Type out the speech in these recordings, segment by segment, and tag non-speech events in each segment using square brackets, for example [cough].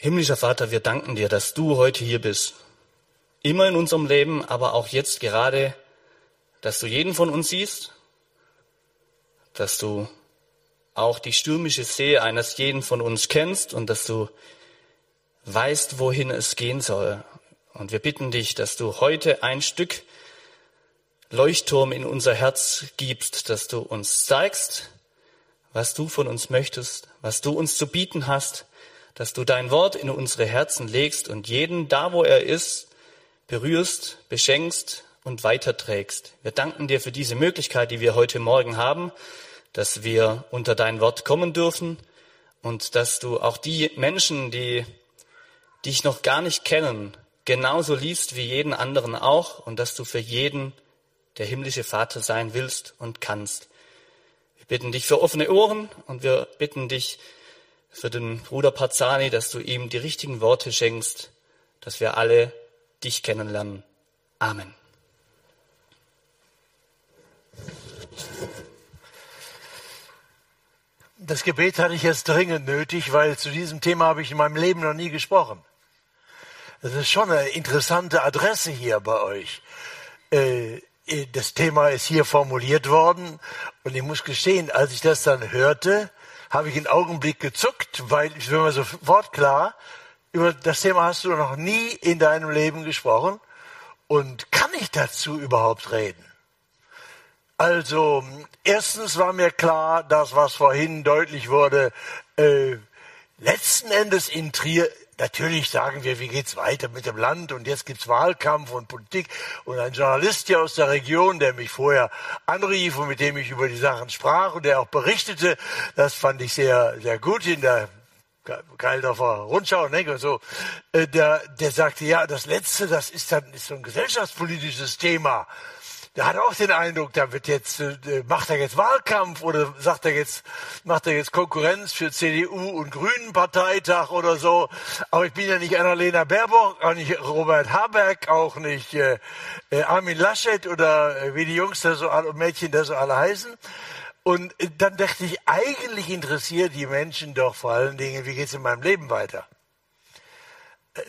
Himmlischer Vater, wir danken dir, dass du heute hier bist. Immer in unserem Leben, aber auch jetzt gerade, dass du jeden von uns siehst, dass du auch die stürmische See eines jeden von uns kennst und dass du weißt, wohin es gehen soll. Und wir bitten dich, dass du heute ein Stück Leuchtturm in unser Herz gibst, dass du uns zeigst, was du von uns möchtest, was du uns zu bieten hast, dass du dein Wort in unsere Herzen legst und jeden da, wo er ist, berührst, beschenkst und weiterträgst. Wir danken dir für diese Möglichkeit, die wir heute Morgen haben, dass wir unter dein Wort kommen dürfen und dass du auch die Menschen, die dich noch gar nicht kennen, genauso liebst wie jeden anderen auch und dass du für jeden der himmlische Vater sein willst und kannst. Wir bitten dich für offene Ohren und wir bitten dich, für den Bruder Pazzani, dass du ihm die richtigen Worte schenkst, dass wir alle dich kennenlernen. Amen. Das Gebet hatte ich jetzt dringend nötig, weil zu diesem Thema habe ich in meinem Leben noch nie gesprochen. Das ist schon eine interessante Adresse hier bei euch. Äh, das Thema ist hier formuliert worden und ich muss gestehen, als ich das dann hörte, habe ich einen Augenblick gezuckt, weil ich bin mir sofort klar, über das Thema hast du noch nie in deinem Leben gesprochen und kann ich dazu überhaupt reden? Also, erstens war mir klar, dass was vorhin deutlich wurde, äh, letzten Endes in Trier Natürlich sagen wir, wie geht's weiter mit dem Land? Und jetzt gibt's Wahlkampf und Politik. Und ein Journalist hier aus der Region, der mich vorher anrief und mit dem ich über die Sachen sprach und der auch berichtete, das fand ich sehr, sehr gut in der Geildorfer Rundschau, ne, so, äh, der, der sagte, ja, das letzte, das ist dann, ist so ein gesellschaftspolitisches Thema der hat auch den Eindruck, da wird jetzt, äh, macht er jetzt Wahlkampf oder sagt er jetzt, macht er jetzt Konkurrenz für CDU und Grünen Parteitag oder so. Aber ich bin ja nicht Annalena Baerbock, auch nicht Robert Habeck, auch nicht äh, äh, Armin Laschet oder wie die Jungs da so alle, Mädchen da so alle heißen. Und dann dachte ich, eigentlich interessiert die Menschen doch vor allen Dingen, wie geht's in meinem Leben weiter?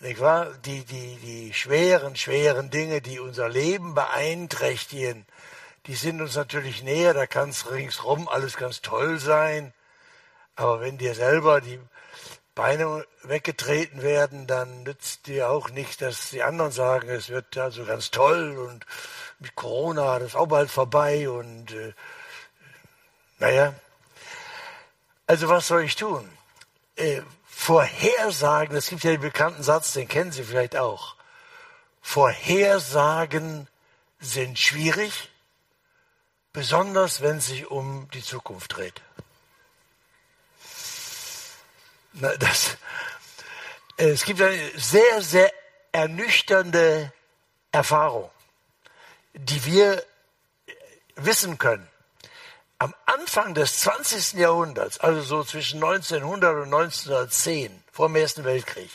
Nicht wahr? Die, die, die schweren, schweren Dinge, die unser Leben beeinträchtigen, die sind uns natürlich näher, da kann es ringsrum alles ganz toll sein. Aber wenn dir selber die Beine weggetreten werden, dann nützt dir auch nicht, dass die anderen sagen, es wird also ganz toll und mit Corona, das ist auch bald vorbei und äh, naja. Also was soll ich tun? Äh, Vorhersagen, es gibt ja den bekannten Satz, den kennen Sie vielleicht auch. Vorhersagen sind schwierig, besonders wenn es sich um die Zukunft dreht. Na, das, äh, es gibt eine sehr, sehr ernüchternde Erfahrung, die wir wissen können am Anfang des 20. Jahrhunderts, also so zwischen 1900 und 1910, vor dem Ersten Weltkrieg,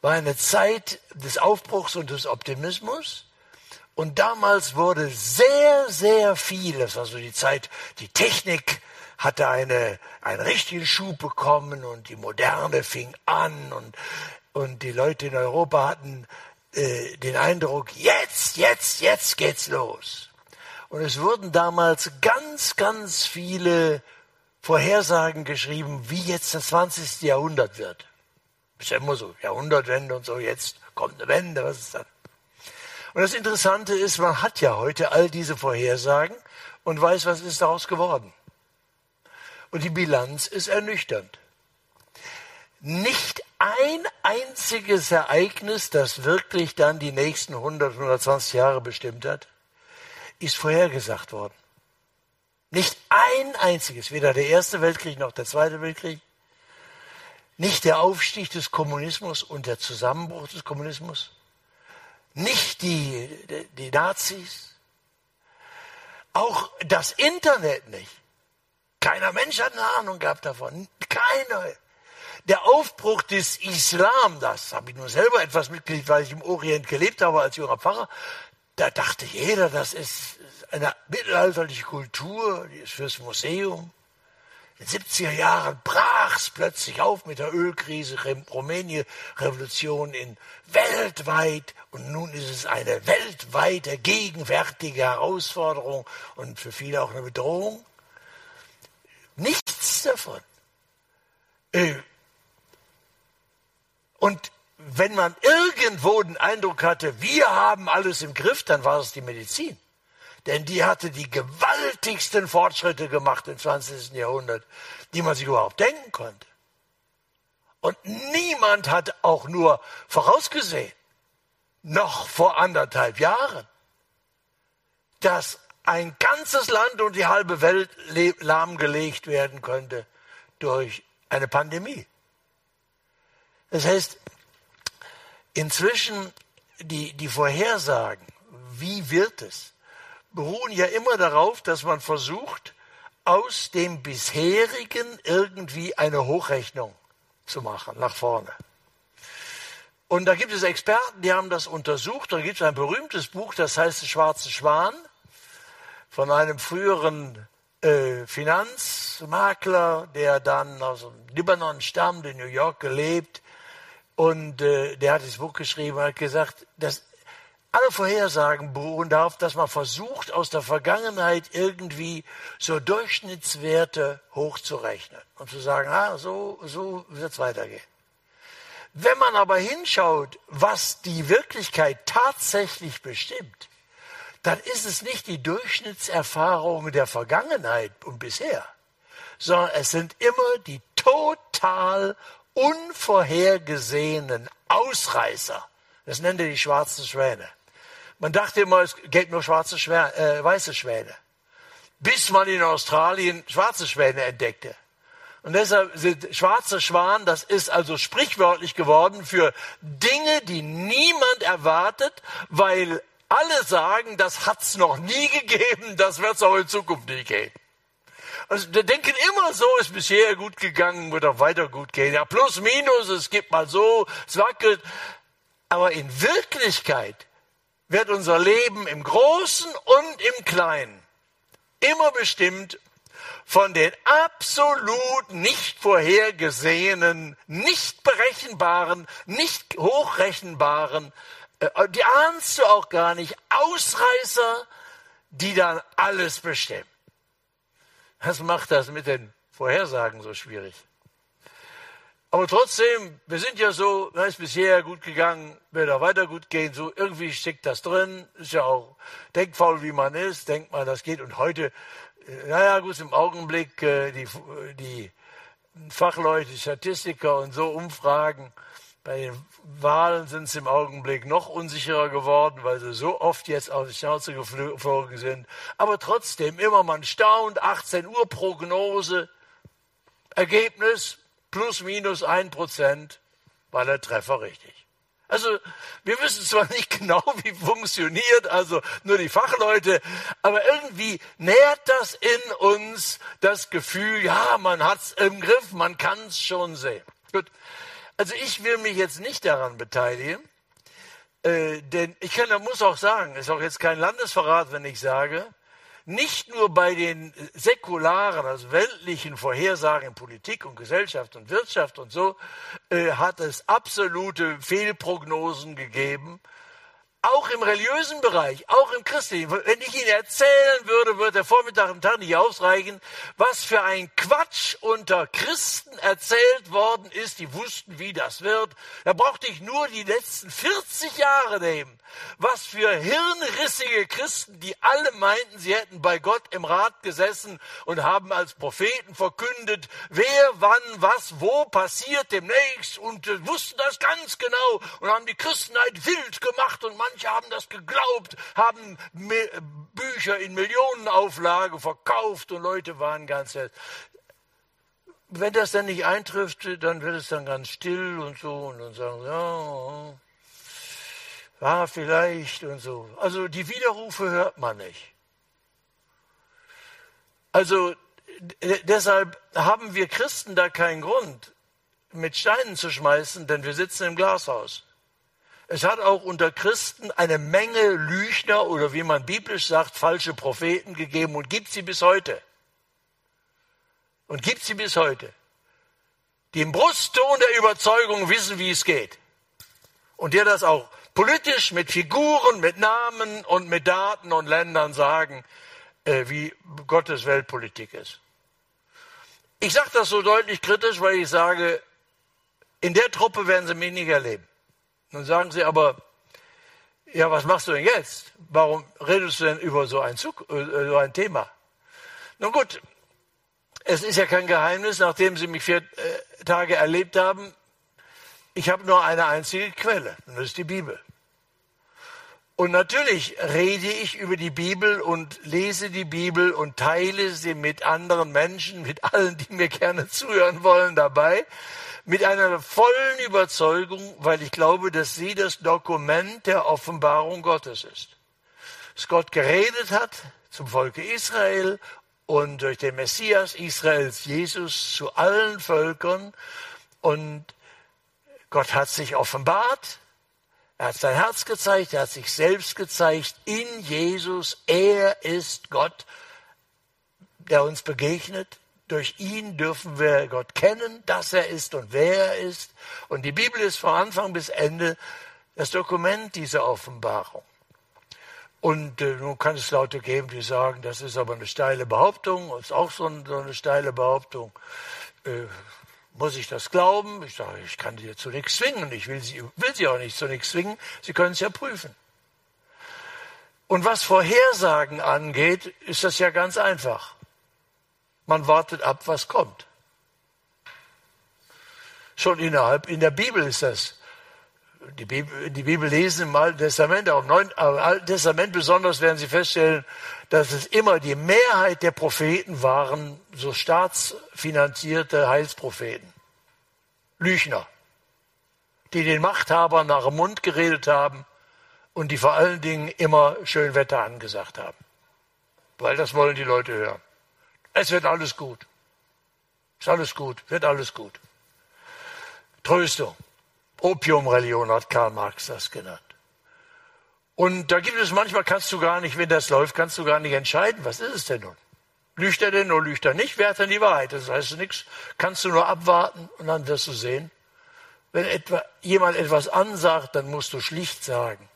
war eine Zeit des Aufbruchs und des Optimismus. Und damals wurde sehr, sehr viel, das war so die Zeit, die Technik hatte eine, einen richtigen Schub bekommen und die Moderne fing an und, und die Leute in Europa hatten äh, den Eindruck, jetzt, jetzt, jetzt geht's los. Und es wurden damals ganz, ganz viele Vorhersagen geschrieben, wie jetzt das 20. Jahrhundert wird. Ist ja immer so, Jahrhundertwende und so, jetzt kommt eine Wende, was ist das? Und das Interessante ist, man hat ja heute all diese Vorhersagen und weiß, was ist daraus geworden. Und die Bilanz ist ernüchternd. Nicht ein einziges Ereignis, das wirklich dann die nächsten 100, 120 Jahre bestimmt hat, ist vorhergesagt worden. Nicht ein einziges, weder der Erste Weltkrieg noch der Zweite Weltkrieg, nicht der Aufstieg des Kommunismus und der Zusammenbruch des Kommunismus, nicht die, die Nazis, auch das Internet nicht. Keiner Mensch hat eine Ahnung gehabt davon. Keiner. Der Aufbruch des Islam, das habe ich nur selber etwas mitgekriegt, weil ich im Orient gelebt habe als junger Pfarrer, da dachte jeder, das ist eine mittelalterliche Kultur, die ist fürs Museum. In den 70er Jahren brach es plötzlich auf mit der Ölkrise, Rumänien-Revolution in weltweit und nun ist es eine weltweite gegenwärtige Herausforderung und für viele auch eine Bedrohung. Nichts davon. Äh, und wenn man irgendwo den Eindruck hatte, wir haben alles im Griff, dann war es die Medizin. Denn die hatte die gewaltigsten Fortschritte gemacht im 20. Jahrhundert, die man sich überhaupt denken konnte. Und niemand hat auch nur vorausgesehen, noch vor anderthalb Jahren, dass ein ganzes Land und die halbe Welt lahmgelegt werden könnte durch eine Pandemie. Das heißt, inzwischen die, die Vorhersagen, wie wird es, beruhen ja immer darauf, dass man versucht, aus dem bisherigen irgendwie eine Hochrechnung zu machen, nach vorne. Und da gibt es Experten, die haben das untersucht. Da gibt es ein berühmtes Buch, das heißt Schwarze Schwan, von einem früheren äh, Finanzmakler, der dann aus dem Libanon stammt, in New York gelebt. Und äh, der hat das Buch geschrieben, hat gesagt, dass alle Vorhersagen beruhen darauf, dass man versucht, aus der Vergangenheit irgendwie so Durchschnittswerte hochzurechnen und zu sagen, ah, so, so wird es weitergehen. Wenn man aber hinschaut, was die Wirklichkeit tatsächlich bestimmt, dann ist es nicht die Durchschnittserfahrung der Vergangenheit und bisher, sondern es sind immer die total unvorhergesehenen Ausreißer. Das nennt er die schwarzen Schwäne. Man dachte immer, es gäbe nur schwarze Schwäne, äh, weiße Schwäne. Bis man in Australien schwarze Schwäne entdeckte. Und deshalb sind schwarze Schwan, das ist also sprichwörtlich geworden für Dinge, die niemand erwartet, weil alle sagen, das hat's noch nie gegeben, das wird's auch in Zukunft nicht geben. Also wir denken immer so, ist bisher gut gegangen, wird auch weiter gut gehen. Ja, plus, minus, es gibt mal so, es wackelt. Aber in Wirklichkeit wird unser Leben im Großen und im Kleinen immer bestimmt von den absolut nicht vorhergesehenen, nicht berechenbaren, nicht hochrechenbaren, äh, die ahnst du auch gar nicht, Ausreißer, die dann alles bestimmen. Das macht das mit den Vorhersagen so schwierig. Aber trotzdem, wir sind ja so, da ist bisher gut gegangen, wird auch weiter gut gehen, so irgendwie steckt das drin, ist ja auch denkfaul, wie man ist, denkt man, das geht. Und heute, äh, naja, gut, im Augenblick, äh, die, die Fachleute, Statistiker und so Umfragen, bei den Wahlen sind sie im Augenblick noch unsicherer geworden, weil sie so oft jetzt auf die Schnauze geflogen sind. Aber trotzdem, immer man staunt, 18 Uhr Prognose, Ergebnis, plus minus ein Prozent war der Treffer richtig. Also wir wissen zwar nicht [laughs] genau, wie funktioniert, also nur die Fachleute, aber irgendwie nährt das in uns das Gefühl, ja, man hat es im Griff, man kann es schon sehen. Gut. Also ich will mich jetzt nicht daran beteiligen, äh, denn ich kann, muss auch sagen, ist auch jetzt kein Landesverrat, wenn ich sage, nicht nur bei den säkularen, also weltlichen Vorhersagen in Politik und Gesellschaft und Wirtschaft und so, äh, hat es absolute Fehlprognosen gegeben, auch im religiösen Bereich, auch im christlichen. Wenn ich Ihnen erzählen würde, würde der Vormittag und Tag nicht ausreichen, was für ein Quatsch unter Christen erzählt worden ist, die wussten, wie das wird. Da brauchte ich nur die letzten 40 Jahre nehmen. Was für hirnrissige Christen, die alle meinten, sie hätten bei Gott im Rat gesessen und haben als Propheten verkündet, wer, wann, was, wo passiert demnächst und wussten das ganz genau und haben die Christenheit wild gemacht und manche haben das geglaubt, haben Bücher in Millionenauflage verkauft und Leute waren ganz wenn das dann nicht eintrifft, dann wird es dann ganz still und so und dann sagen, ja, ja, vielleicht und so. Also die Widerrufe hört man nicht. Also deshalb haben wir Christen da keinen Grund, mit Steinen zu schmeißen, denn wir sitzen im Glashaus. Es hat auch unter Christen eine Menge Lüchner oder wie man biblisch sagt, falsche Propheten gegeben und gibt sie bis heute. und gibt sie bis heute, die im Brustton der Überzeugung wissen, wie es geht. Und dir das auch politisch mit Figuren, mit Namen und mit Daten und Ländern sagen, äh, wie Gottes Weltpolitik ist. Ich sage das so deutlich kritisch, weil ich sage, in der Truppe werden sie mich nicht erleben. Nun sagen sie aber, ja, was machst du denn jetzt? Warum redest du denn über so ein, Zug, äh, so ein Thema? Nun gut, es ist ja kein Geheimnis, nachdem Sie mich vier äh, Tage erlebt haben, ich habe nur eine einzige Quelle, und das ist die Bibel. Und natürlich rede ich über die Bibel und lese die Bibel und teile sie mit anderen Menschen, mit allen, die mir gerne [laughs] zuhören wollen dabei, mit einer vollen Überzeugung, weil ich glaube, dass sie das Dokument der Offenbarung Gottes ist. Dass Gott geredet hat zum Volke Israel und durch den Messias Israels Jesus zu allen Völkern und Gott hat sich offenbart er hat sein Herz gezeigt, er hat sich selbst gezeigt in Jesus. Er ist Gott, der uns begegnet. Durch ihn dürfen wir Gott kennen, dass er ist und wer er ist. Und die Bibel ist von Anfang bis Ende das Dokument dieser Offenbarung. Und äh, nun kann es Leute geben, die sagen, das ist aber eine steile Behauptung, ist auch so, ein, so eine steile Behauptung. Äh, muss ich das glauben? Ich sage, ich kann Sie zu nichts zwingen. Ich will Sie, will Sie auch nicht zu nichts zwingen. Sie können es ja prüfen. Und was Vorhersagen angeht, ist das ja ganz einfach. Man wartet ab, was kommt. Schon innerhalb, in der Bibel ist das. Die Bibel, die Bibel lesen im Alten Testament, auch im Neuen, im Alten Testament besonders werden Sie feststellen, dass es immer die Mehrheit der Propheten waren so staatsfinanzierte Heilspropheten. Lüchner, die den Machthabern nach dem Mund geredet haben und die vor allen Dingen immer schön Wetter angesagt haben. Weil das wollen die Leute hören. Es wird alles gut. Ist alles gut, wird alles gut. Tröstung. Opiumreligion hat Karl Marx das genannt. Und da gibt es manchmal, kannst du gar nicht, wenn das läuft, kannst du gar nicht entscheiden, was ist es denn nun? Lügt er denn oder lügt er nicht? Wer hat denn die Wahrheit? Das heißt nichts. Kannst du nur abwarten und dann wirst du sehen. Wenn etwa jemand etwas ansagt, dann musst du schlicht sagen.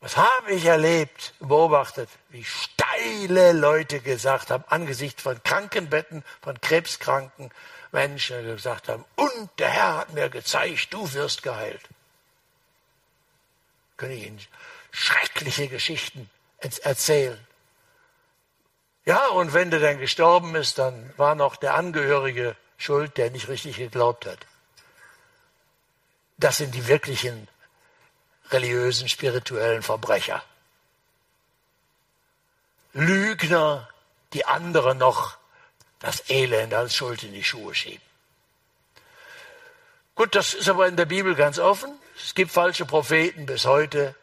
Was habe ich erlebt, beobachtet, wie steile Leute gesagt haben, angesichts von Krankenbetten, von krebskranken Menschen gesagt haben, und der Herr hat mir gezeigt, du wirst geheilt kann ich Ihnen schreckliche Geschichten erzählen. Ja, und wenn der dann gestorben ist, dann war noch der Angehörige schuld, der nicht richtig geglaubt hat. Das sind die wirklichen religiösen, spirituellen Verbrecher. Lügner, die anderen noch das Elend als Schuld in die Schuhe schieben. Gut, das ist aber in der Bibel ganz offen. Es gibt falsche Propheten bis heute.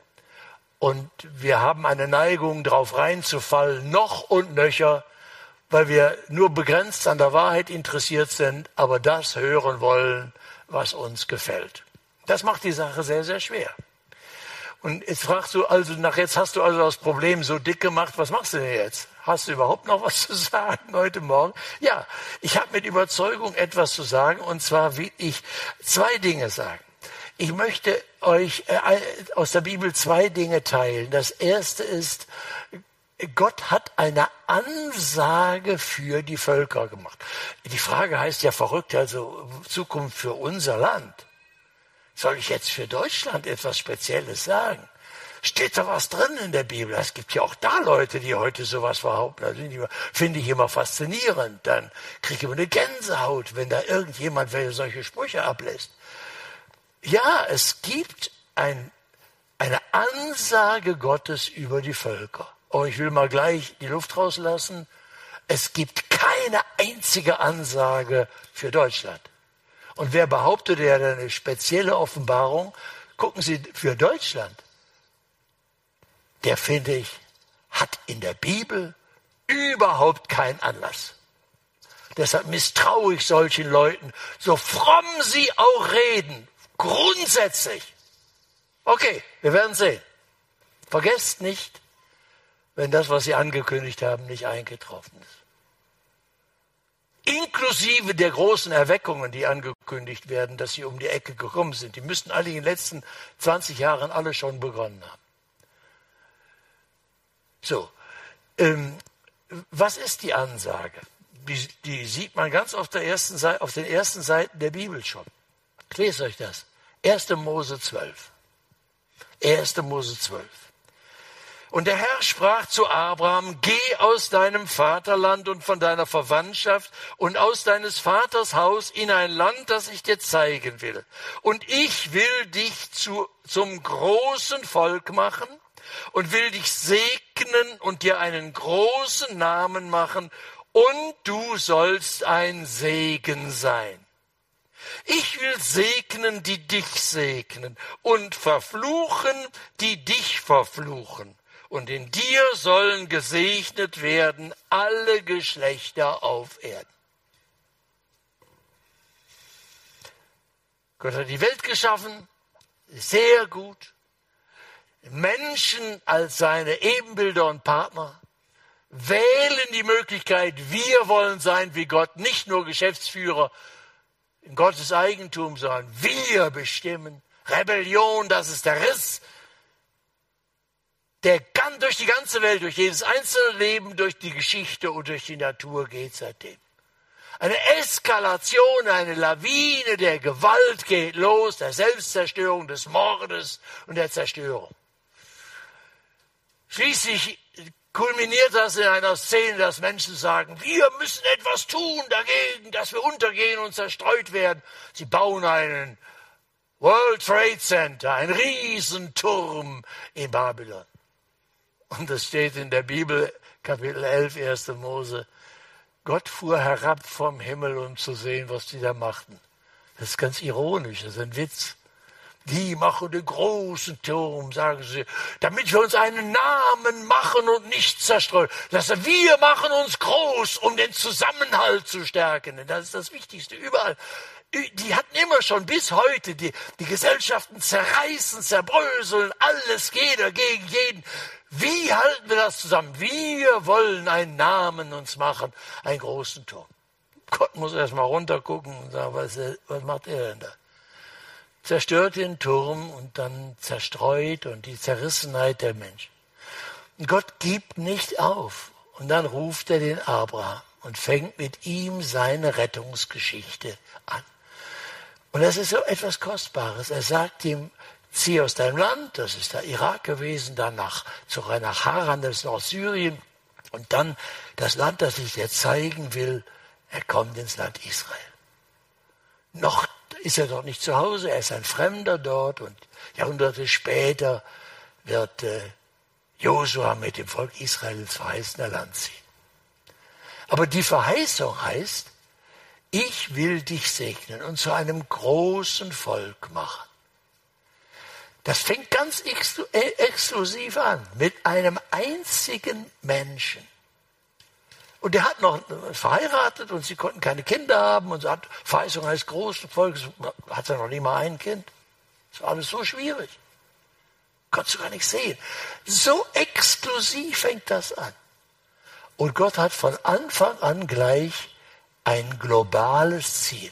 Und wir haben eine Neigung, darauf reinzufallen, noch und nöcher, weil wir nur begrenzt an der Wahrheit interessiert sind, aber das hören wollen, was uns gefällt. Das macht die Sache sehr, sehr schwer. Und jetzt fragst du also, nach jetzt hast du also das Problem so dick gemacht, was machst du denn jetzt? Hast du überhaupt noch was [laughs] zu sagen heute Morgen? Ja, ich habe mit Überzeugung etwas zu sagen, und zwar will ich zwei Dinge sagen. Ich möchte euch äh, aus der Bibel zwei Dinge teilen. Das erste ist, Gott hat eine Ansage für die Völker gemacht. Die Frage heißt ja verrückt, also Zukunft für unser Land. Soll ich jetzt für Deutschland etwas Spezielles sagen? Steht da was drin in der Bibel? Es gibt ja auch da Leute, die heute sowas behaupten. Also finde ich immer faszinierend. Dann kriege ich immer eine Gänsehaut, wenn da irgendjemand solche Sprüche ablässt. Ja, es gibt ein, eine Ansage Gottes über die Völker. Oh, ich will mal gleich die Luft rauslassen. Es gibt keine einzige Ansage für Deutschland. Und wer behauptet, er hat eine spezielle Offenbarung, gucken Sie für Deutschland. Der, finde ich, hat in der Bibel überhaupt keinen Anlass. Deshalb misstraue ich solchen Leuten, so fromm sie auch reden, Grundsätzlich. Okay, wir werden sehen. Vergesst nicht, wenn das, was Sie angekündigt haben, nicht eingetroffen ist. Inklusive der großen Erweckungen, die angekündigt werden, dass sie um die Ecke gekommen sind. Die müssten alle in den letzten 20 Jahren alle schon begonnen haben. So, ähm, was ist die Ansage? Die, die, sieht man ganz auf, der ersten Seite, auf den ersten Seiten der Bibel schon. Ich lese euch das. 1. Mose 12. 1. Mose 12. Und der Herr sprach zu Abraham, geh aus deinem Vaterland und von deiner Verwandtschaft und aus deines Vaters Haus in ein Land, das ich dir zeigen will. Und ich will dich zu, zum großen Volk machen und will dich segnen und dir einen großen Namen machen und du sollst ein Segen sein. Ich will segnen, die dich segnen und verfluchen, die dich verfluchen. Und in dir sollen gesegnet werden alle Geschlechter auf Erden. Gott hat die Welt geschaffen, sehr gut. Menschen als seine Ebenbilder und Partner wählen die Möglichkeit, wir wollen sein wie Gott, nicht nur Geschäftsführer in Gottes Eigentum, sondern wir bestimmen. Rebellion, das ist der Riss, der kann durch die ganze Welt, durch jedes einzelne Leben, durch die Geschichte und durch die Natur geht seitdem. Eine Eskalation, eine Lawine der Gewalt geht los, der Selbstzerstörung, des Mordes und der Zerstörung. Schließlich kulminiert das in einer Szene, dass Menschen sagen, wir müssen etwas tun dagegen, dass wir untergehen und zerstreut werden. Sie bauen einen World Trade Center, einen Riesenturm in Babylon. Und es steht in der Bibel, Kapitel 11, 1. Mose, Gott fuhr herab vom Himmel, um zu sehen, was die da machten. Das ist ganz ironisch, das ist ein Witz. Die machen den großen Turm, sagen sie, damit wir uns einen Namen machen und nicht zerstreuen. Das wir machen uns groß, um den Zusammenhalt zu stärken. Denn das ist das Wichtigste überall. Die hatten immer schon bis heute, die, die Gesellschaften zerreißen, zerbröseln, alles jeder gegen jeden. Wie halten wir das zusammen? Wir wollen einen Namen uns machen, einen großen Turm. Gott muss erst mal runtergucken und sagen, was, was macht er denn da? zerstört den Turm und dann zerstreut und die Zerrissenheit der Menschen. Und Gott gibt nicht auf. Und dann ruft er den Abraham und fängt mit ihm seine Rettungsgeschichte an. Und das ist so etwas Kostbares. Er sagt ihm, zieh aus deinem Land, das ist der Irak gewesen, dann nach, nach Haran, das ist Nordsyrien, und dann das Land, das ich dir zeigen will, er kommt ins Land Israel. Noch ist er dort nicht zu Hause, er ist ein Fremder dort und Jahrhunderte später wird äh, Josua mit dem Volk Israel ins verheißene Land ziehen. Aber die Verheißung heißt, ich will dich segnen und zu einem großen Volk machen. Das fängt ganz äh, exklusiv an, mit einem einzigen Menschen. Und der hat noch verheiratet und sie konnten keine Kinder haben und so hat Verheißung heißt großen Volk, hat er noch nie mal ein Kind. Das war alles so schwierig. Konntest du gar nicht sehen. So exklusiv fängt das an. Und Gott hat von Anfang an gleich ein globales Ziel.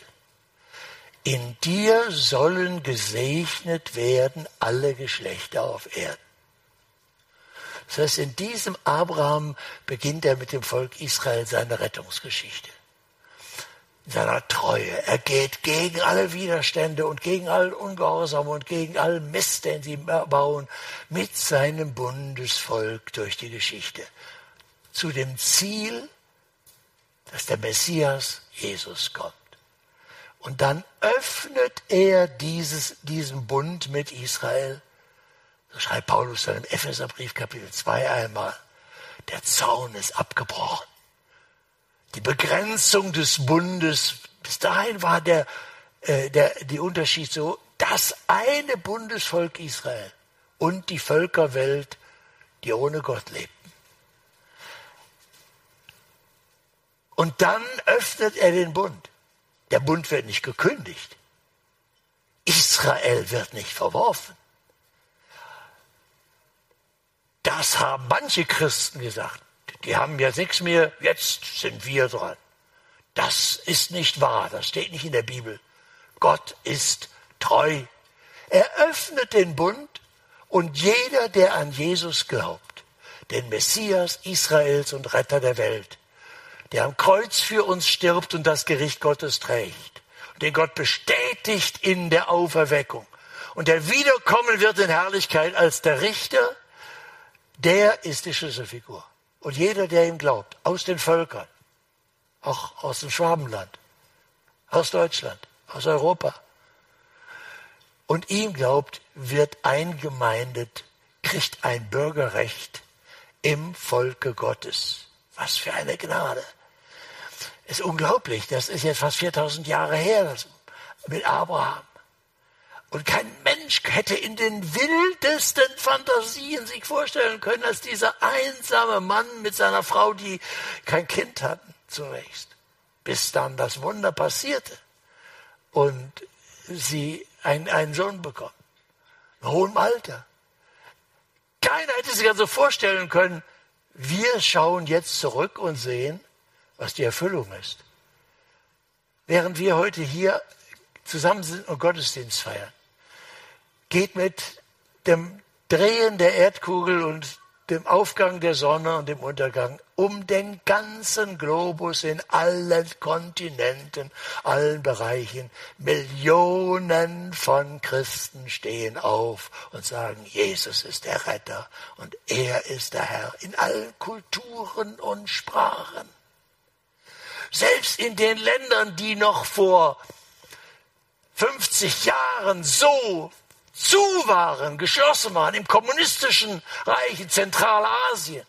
In dir sollen gesegnet werden alle Geschlechter auf Erden. Das heißt, in diesem Abraham beginnt er mit dem Volk Israel seine Rettungsgeschichte. In seiner Treue. Er geht gegen alle Widerstände und gegen all Ungehorsam und gegen all Mist, den sie bauen, mit seinem Bundesvolk durch die Geschichte. Zu dem Ziel, dass der Messias Jesus kommt. Und dann öffnet er dieses, diesen Bund mit Israel so schreibt Paulus dann im Epheserbrief Kapitel 2 einmal, der Zaun ist abgebrochen. Die Begrenzung des Bundes, bis dahin war der, äh, der, die Unterschied so, das eine Bundesvolk Israel und die Völkerwelt, die ohne Gott lebten. Und dann öffnet er den Bund. Der Bund wird nicht gekündigt. Israel wird nicht verworfen. Das haben manche Christen gesagt. Die haben ja nichts mehr, jetzt sind wir dran. Das ist nicht wahr, das steht nicht in der Bibel. Gott ist treu. Er öffnet den Bund und jeder, der an Jesus glaubt, den Messias Israels und Retter der Welt, der am Kreuz für uns stirbt und das Gericht Gottes trägt, den Gott bestätigt in der Auferweckung und der wiederkommen wird in Herrlichkeit als der Richter, der ist die Schlüsselfigur. Und jeder, der ihm glaubt, aus den Völkern, auch aus dem Schwabenland, aus Deutschland, aus Europa, und ihm glaubt, wird eingemeindet, kriegt ein Bürgerrecht im Volke Gottes. Was für eine Gnade. Ist unglaublich. Das ist jetzt fast 4000 Jahre her mit Abraham. Und kein Mensch hätte in den wildesten Fantasien sich vorstellen können, dass dieser einsame Mann mit seiner Frau, die kein Kind hatten, zunächst, bis dann das Wunder passierte und sie einen, einen Sohn bekommen, in hohem Alter. Keiner hätte sich also vorstellen können, wir schauen jetzt zurück und sehen, was die Erfüllung ist. Während wir heute hier zusammen sind und Gottesdienst feiern, geht mit dem Drehen der Erdkugel und dem Aufgang der Sonne und dem Untergang um den ganzen Globus in allen Kontinenten, allen Bereichen. Millionen von Christen stehen auf und sagen, Jesus ist der Retter und er ist der Herr in allen Kulturen und Sprachen. Selbst in den Ländern, die noch vor 50 Jahren so zu waren, geschlossen waren, im kommunistischen Reich in Zentralasien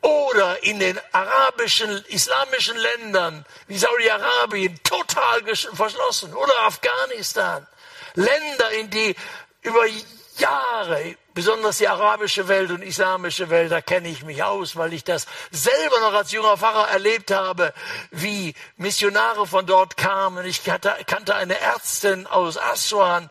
oder in den arabischen, islamischen Ländern wie Saudi-Arabien total verschlossen oder Afghanistan. Länder, in die über Jahre, besonders die arabische Welt und islamische Welt, da kenne ich mich aus, weil ich das selber noch als junger Pfarrer erlebt habe, wie Missionare von dort kamen. Ich kannte eine Ärztin aus Aswan,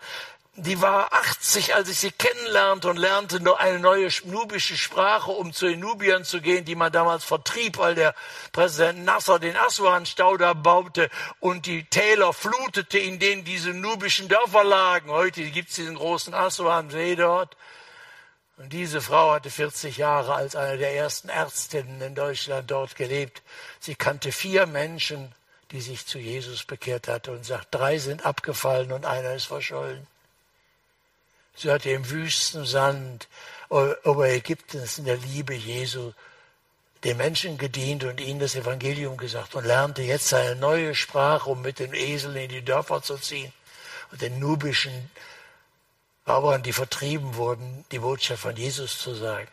die war 80, als ich sie kennenlernte und lernte eine neue nubische Sprache, um zu den Nubiern zu gehen, die man damals vertrieb, weil der Präsident Nasser den Aswan-Staudamm baute und die Täler flutete, in denen diese nubischen Dörfer lagen. Heute gibt es diesen großen Aswan-See dort. Und diese Frau hatte 40 Jahre als eine der ersten Ärztinnen in Deutschland dort gelebt. Sie kannte vier Menschen, die sich zu Jesus bekehrt hatten und sagt, drei sind abgefallen und einer ist verschollen. Sie hatte im Wüstensand Oberägyptens in der Liebe Jesu den Menschen gedient und ihnen das Evangelium gesagt und lernte jetzt eine neue Sprache, um mit den Eseln in die Dörfer zu ziehen und den nubischen Bauern, die vertrieben wurden, die Botschaft von Jesus zu sagen.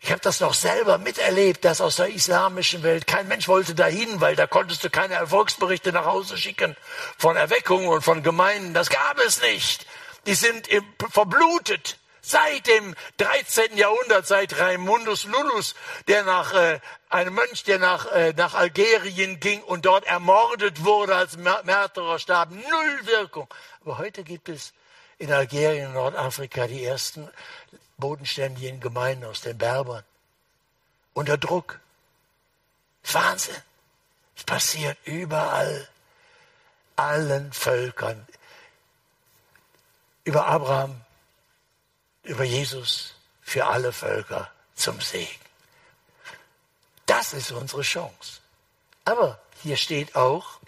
Ich habe das noch selber miterlebt, dass aus der islamischen Welt kein Mensch wollte dahin, weil da konntest du keine Erfolgsberichte nach Hause schicken von Erweckungen und von Gemeinden. Das gab es nicht die sind verblutet. Seit dem 13. Jahrhundert, seit Raimundus Lullus, der nach äh, einem Mönch, der nach, äh, nach Algerien ging und dort ermordet wurde als Märtyrer starb, null Wirkung. Aber heute gibt es in Algerien und Nordafrika die ersten bodenständigen Gemeinden aus den Berbern. Unter Druck. Wahnsinn. Es passiert überall. Allen Völkern über Abraham, über Jesus für alle Völker zum Segen. Das ist unsere Chance. Aber hier steht auch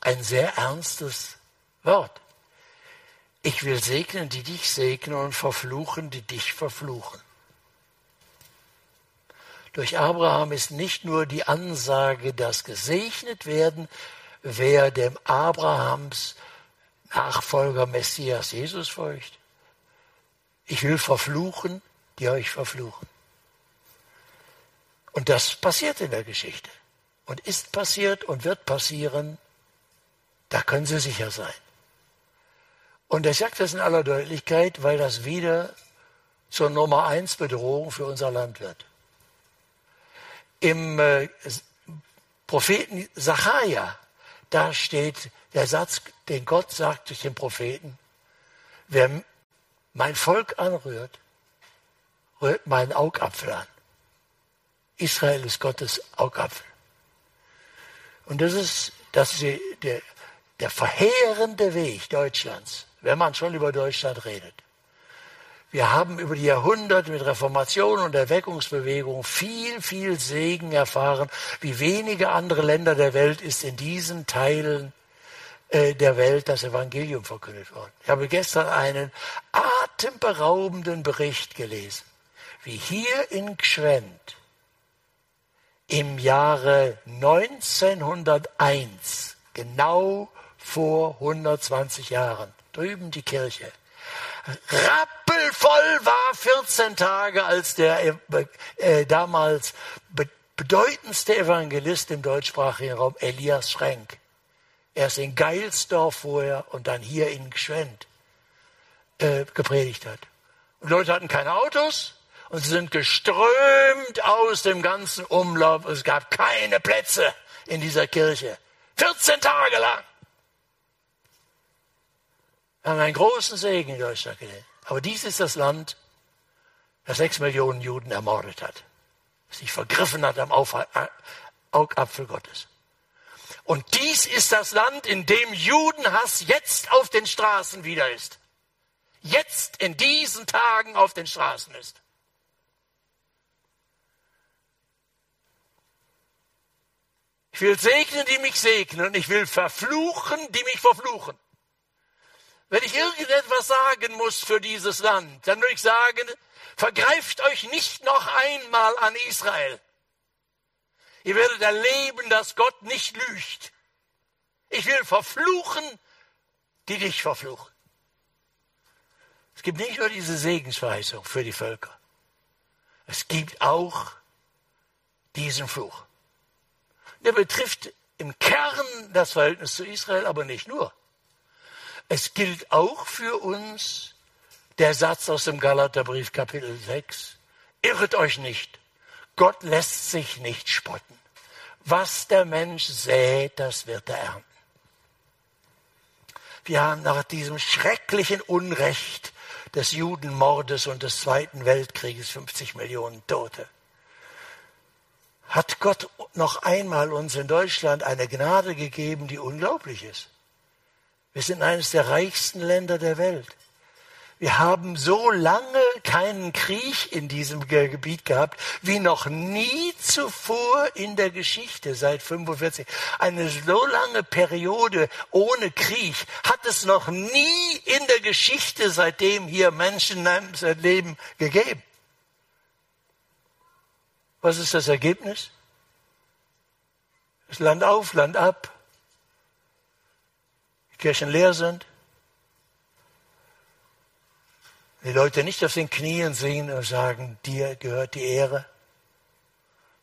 ein sehr ernstes Wort. Ich will segnen, die dich segnen und verfluchen, die dich verfluchen. Durch Abraham ist nicht nur die Ansage, dass gesegnet werden, wer dem Abrahams Nachfolger Messias Jesus folgt. Ich will verfluchen, die euch verfluchen. Und das passiert in der Geschichte und ist passiert und wird passieren. Da können Sie sicher sein. Und er sagt das in aller Deutlichkeit, weil das wieder zur Nummer eins Bedrohung für unser Land wird. Im äh, Propheten Sacharja, da steht der Satz, den Gott sagt durch den Propheten, wer mein Volk anrührt, rührt meinen Augapfel an. Israel ist Gottes Augapfel. Und das ist, das ist der, der verheerende Weg Deutschlands, wenn man schon über Deutschland redet. Wir haben über die Jahrhunderte mit Reformation und Erweckungsbewegung viel, viel Segen erfahren, wie wenige andere Länder der Welt ist in diesen Teilen äh, der Welt das Evangelium verkündet worden. Ich habe gestern einen atemberaubenden Bericht gelesen, wie hier in Gschwend im Jahre 1901, genau vor 120 Jahren, drüben die Kirche, rappelvoll war 14 Tage, als der äh, äh, damals be bedeutendste Evangelist im deutschsprachigen Raum, Elias Schrenk, erst in Geilsdorf vorher und dann hier in Gschwend äh, gepredigt hat. Und Leute hatten keine Autos und sie sind geströmt aus dem ganzen Umlauf. Es gab keine Plätze in dieser Kirche. 14 Tage lang. Wir haben einen großen Segen in Deutschland gesehen. Aber dies ist das Land, das sechs Millionen Juden ermordet hat, sich vergriffen hat am Augapfel Gottes. Und dies ist das Land, in dem Judenhass jetzt auf den Straßen wieder ist. Jetzt in diesen Tagen auf den Straßen ist. Ich will segnen, die mich segnen, und ich will verfluchen, die mich verfluchen. Wenn ich irgendetwas sagen muss für dieses Land, dann würde ich sagen, vergreift euch nicht noch einmal an Israel. Ihr werdet erleben, dass Gott nicht lügt. Ich will verfluchen, die dich verfluchen. Es gibt nicht nur diese Segensverheißung für die Völker. Es gibt auch diesen Fluch. Der betrifft im Kern das Verhältnis zu Israel, aber nicht nur. Es gilt auch für uns der Satz aus dem Galaterbrief Kapitel 6. Irret euch nicht. Gott lässt sich nicht spotten. Was der Mensch sät, das wird er ernten. Wir haben nach diesem schrecklichen Unrecht des Judenmordes und des Zweiten Weltkrieges 50 Millionen Tote. Hat Gott noch einmal uns in Deutschland eine Gnade gegeben, die unglaublich ist. Wir sind eines der reichsten Länder der Welt. Wir haben so lange keinen Krieg in diesem Gebiet gehabt wie noch nie zuvor in der Geschichte seit 45. Eine so lange Periode ohne Krieg hat es noch nie in der Geschichte seitdem hier Menschen Leben gegeben. Was ist das Ergebnis? Das Land auf, Land ab. Kirchen leer sind, die Leute nicht auf den Knien singen und sagen, dir gehört die Ehre,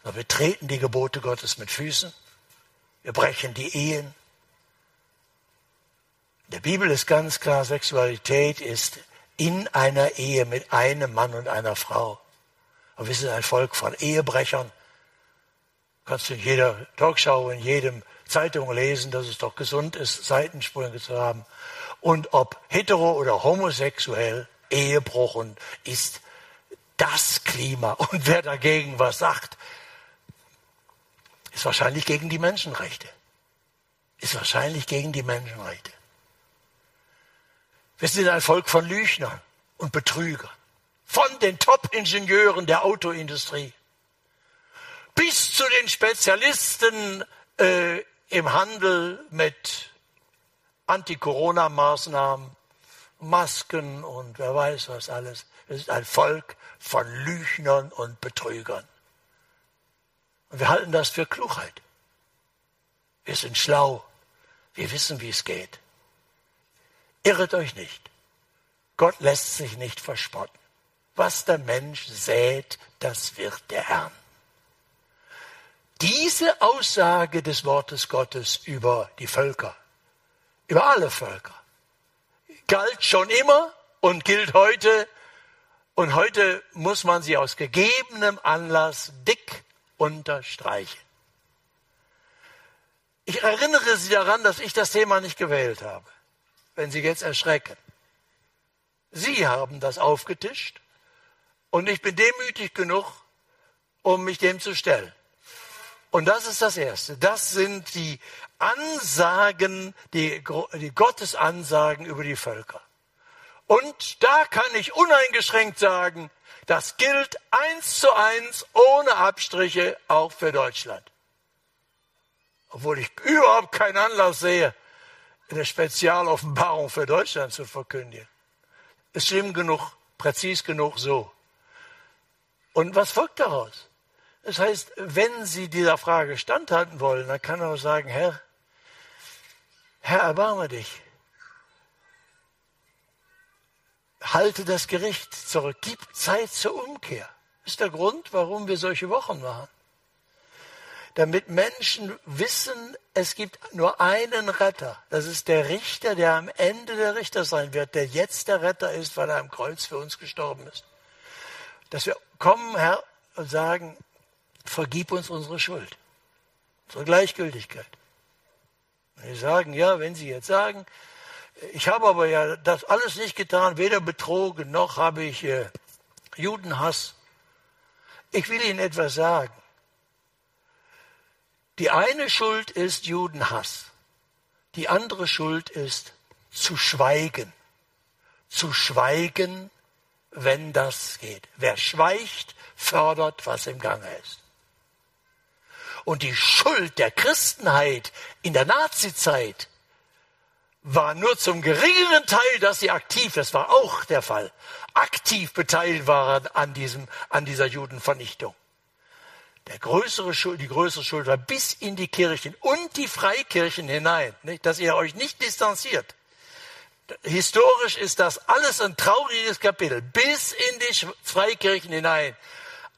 sondern wir treten die Gebote Gottes mit Füßen, wir brechen die Ehen. In der Bibel ist ganz klar, Sexualität ist in einer Ehe mit einem Mann und einer Frau. Aber wir sind ein Volk von Ehebrechern. Kannst du in jeder Talkshow, in jedem Zeitung lesen, dass es doch gesund ist, Seitensprünge zu haben. Und ob hetero oder homosexuell, Ehebruch und ist das Klima. [laughs] Und wer dagegen was sagt, ist wahrscheinlich gegen die Menschenrechte. Ist wahrscheinlich gegen die Menschenrechte. Wir sind ein Volk von Lügnern und Betrügern. Von den Top-Ingenieuren der Autoindustrie bis zu den Spezialisten äh, im Handel mit Anti-Corona-Maßnahmen, Masken und wer weiß was alles. Es ist ein Volk von Lügnern und Betrügern. Und wir halten das für Klugheit. Wir sind schlau. Wir wissen, wie es geht. Irret euch nicht. Gott lässt sich nicht verspotten. Was der Mensch sät, das wird der Herrn. Diese Aussage des Wortes Gottes über die Völker, über alle Völker, galt schon immer und gilt heute. Und heute muss man sie aus gegebenem Anlass dick unterstreichen. Ich erinnere Sie daran, dass ich das Thema nicht gewählt habe, wenn Sie jetzt erschrecken. Sie haben das aufgetischt und ich bin demütig genug, um mich dem zu stellen. Und das ist das Erste. Das sind die Ansagen, die, die Gottesansagen über die Völker. Und da kann ich uneingeschränkt sagen, das gilt eins zu eins, ohne Abstriche, auch für Deutschland. Obwohl ich überhaupt keinen Anlass sehe, eine Spezialoffenbarung für Deutschland zu verkündigen. Ist schlimm genug, präzis genug so. Und was folgt daraus? Das heißt, wenn Sie dieser Frage standhalten wollen, dann kann er auch sagen, Herr, Herr, erbarme dich. Halte das Gericht zurück. Gib Zeit zur Umkehr. Das ist der Grund, warum wir solche Wochen machen damit Menschen wissen, es gibt nur einen Retter. Das ist der Richter, der am Ende der Richter sein wird, der jetzt der Retter ist, weil er am Kreuz für uns gestorben ist. Dass wir kommen, Herr, und sagen, vergib uns unsere Schuld, unsere Gleichgültigkeit. Und sie sagen, ja, wenn Sie jetzt sagen, ich habe aber ja das alles nicht getan, weder betrogen noch habe ich äh, Judenhass. Ich will Ihnen etwas sagen. Die eine Schuld ist Judenhass. Die andere Schuld ist zu schweigen. Zu schweigen, wenn das geht. Wer schweigt, fördert, was im Gange ist. Und die Schuld der Christenheit in der Nazizeit war nur zum geringeren Teil, dass sie aktiv, das war auch der Fall, aktiv beteiligt waren an diesem, an dieser Judenvernichtung. Der größere Schuld, die größere Schuld war bis in die Kirchen und die Freikirchen hinein, nicht? dass ihr euch nicht distanziert. Historisch ist das alles ein trauriges Kapitel, bis in die Freikirchen hinein.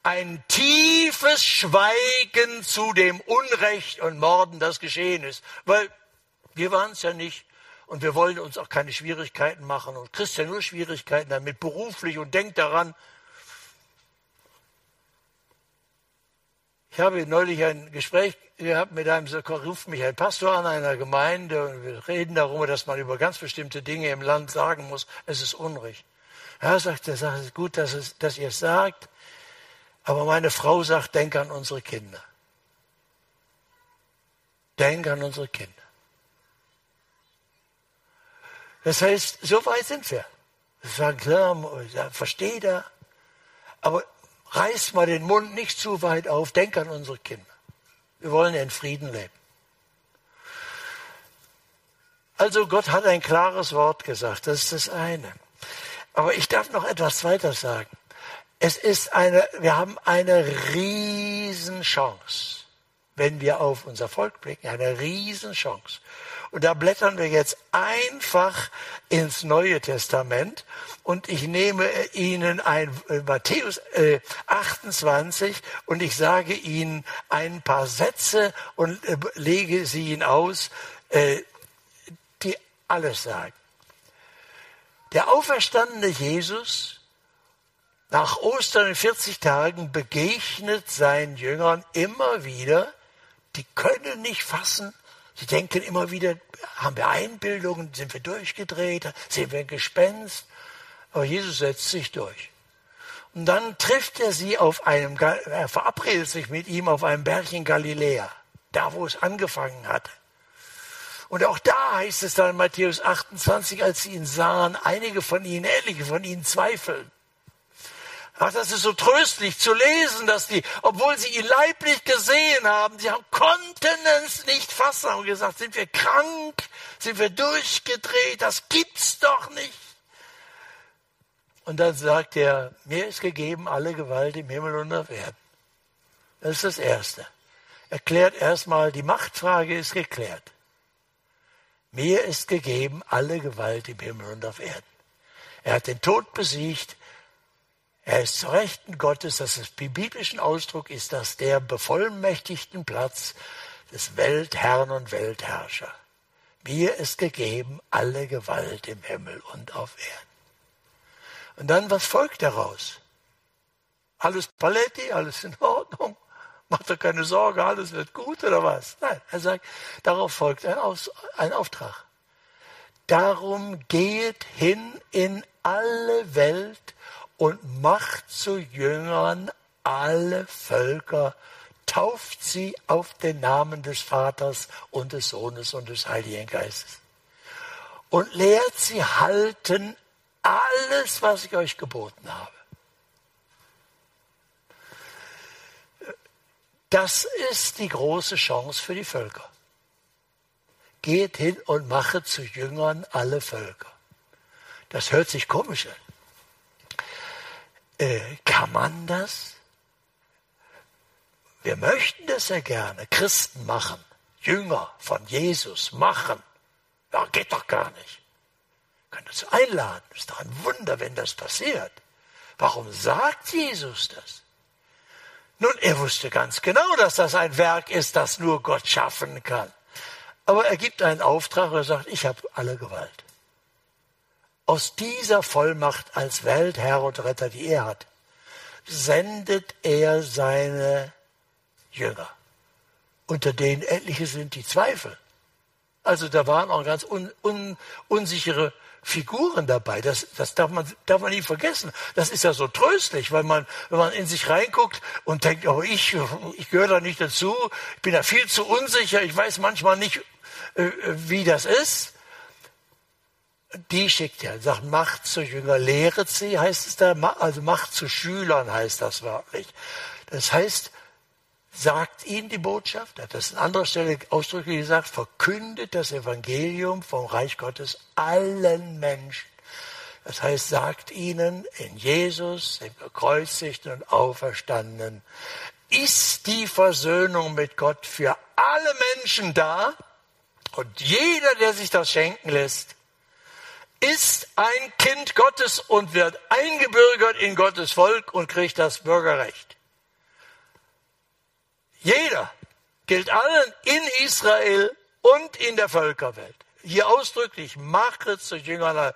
Ein tiefes Schweigen zu dem Unrecht und Morden, das geschehen ist. Weil wir waren es ja nicht und wir wollen uns auch keine Schwierigkeiten machen und Christian nur Schwierigkeiten damit beruflich und denkt daran, Ich habe neulich ein Gespräch gehabt mit einem, ruft mich ein Pastor an einer Gemeinde und wir reden darüber, dass man über ganz bestimmte Dinge im Land sagen muss, es ist Unrecht. Ja, sagt er, sagt, es ist gut, dass, es, dass ihr es sagt, aber meine Frau sagt, denk an unsere Kinder. Denk an unsere Kinder. Das heißt, so weit sind wir. Wir sagen, klar, versteht er. Aber reiß mal den Mund nicht zu weit auf, denk an unsere Kinder. Wir wollen in Frieden leben. Also Gott hat ein klares Wort gesagt, das ist das eine. Aber ich darf noch etwas weiter sagen. Es ist eine, wir haben eine Riesenchance, wenn wir auf unser Volk blicken, eine Riesenchance. Und da blättern wir jetzt einfach ins Neue Testament und ich nehme Ihnen ein äh, Matthäus äh, 28 und ich sage Ihnen ein paar Sätze und äh, lege sie Ihnen aus, äh, die alles sagen. Der auferstandene Jesus nach Ostern in 40 Tagen begegnet seinen Jüngern immer wieder, die können nicht fassen, Sie denken immer wieder, haben wir Einbildungen, sind wir durchgedreht, sind wir ein Gespenst? Aber Jesus setzt sich durch. Und dann trifft er sie auf einem, er verabredet sich mit ihm auf einem Berg in Galiläa, da wo es angefangen hat. Und auch da heißt es dann in Matthäus 28, als sie ihn sahen, einige von ihnen, etliche von ihnen zweifeln. Ach, das ist so tröstlich zu lesen, dass die, obwohl sie ihn leiblich gesehen haben, sie haben, konnten es nicht fassen, haben gesagt, sind wir krank, sind wir durchgedreht, das gibt's doch nicht. Und dann sagt er, mir ist gegeben alle Gewalt im Himmel und auf Erden. Das ist das Erste. Erklärt erstmal, die Machtfrage ist geklärt. Mir ist gegeben alle Gewalt im Himmel und auf Erden. Er hat den Tod besiegt, er ist zu Rechten Gottes, das ist biblischen Ausdruck, ist das der bevollmächtigten Platz des Weltherrn und Weltherrscher. Mir ist gegeben alle Gewalt im Himmel und auf Erden. Und dann, was folgt daraus? Alles Paletti, alles in Ordnung. Macht doch keine Sorge, alles wird gut oder was? Nein, er sagt, darauf folgt ein, Aus, ein Auftrag. Darum geht hin in alle Welt und macht zu Jüngern alle Völker, tauft sie auf den Namen des Vaters und des Sohnes und des Heiligen Geistes. Und lehrt sie halten alles, was ich euch geboten habe. Das ist die große Chance für die Völker. Geht hin und mache zu Jüngern alle Völker. Das hört sich komisch an. Äh, kann man das? Wir möchten das ja gerne. Christen machen. Jünger von Jesus machen. Ja, geht doch gar nicht. Können uns einladen. Ist doch ein Wunder, wenn das passiert. Warum sagt Jesus das? Nun, er wusste ganz genau, dass das ein Werk ist, das nur Gott schaffen kann. Aber er gibt einen Auftrag und er sagt, ich habe alle Gewalt. Aus dieser Vollmacht als Weltherr und Retter, die er hat, sendet er seine Jünger, unter denen etliche sind, die zweifeln. Also da waren auch ganz un, un, unsichere Figuren dabei. Das, das darf, man, darf man nie vergessen. Das ist ja so tröstlich, weil man, wenn man in sich reinguckt und denkt, oh, ich, ich gehöre da nicht dazu, ich bin da viel zu unsicher, ich weiß manchmal nicht, äh, wie das ist. Die schickt er, sagt, macht zu Jünger, lehret sie, heißt es da, also macht zu Schülern heißt das wörtlich. Das heißt, sagt ihnen die Botschaft, hat das an anderer Stelle ausdrücklich gesagt, verkündet das Evangelium vom Reich Gottes allen Menschen. Das heißt, sagt ihnen, in Jesus, dem gekreuzigten und auferstandenen, ist die Versöhnung mit Gott für alle Menschen da. Und jeder, der sich das schenken lässt, ist ein Kind Gottes und wird eingebürgert in Gottes Volk und kriegt das Bürgerrecht. Jeder gilt allen in Israel und in der Völkerwelt. Hier ausdrücklich, mache zu Jüngern.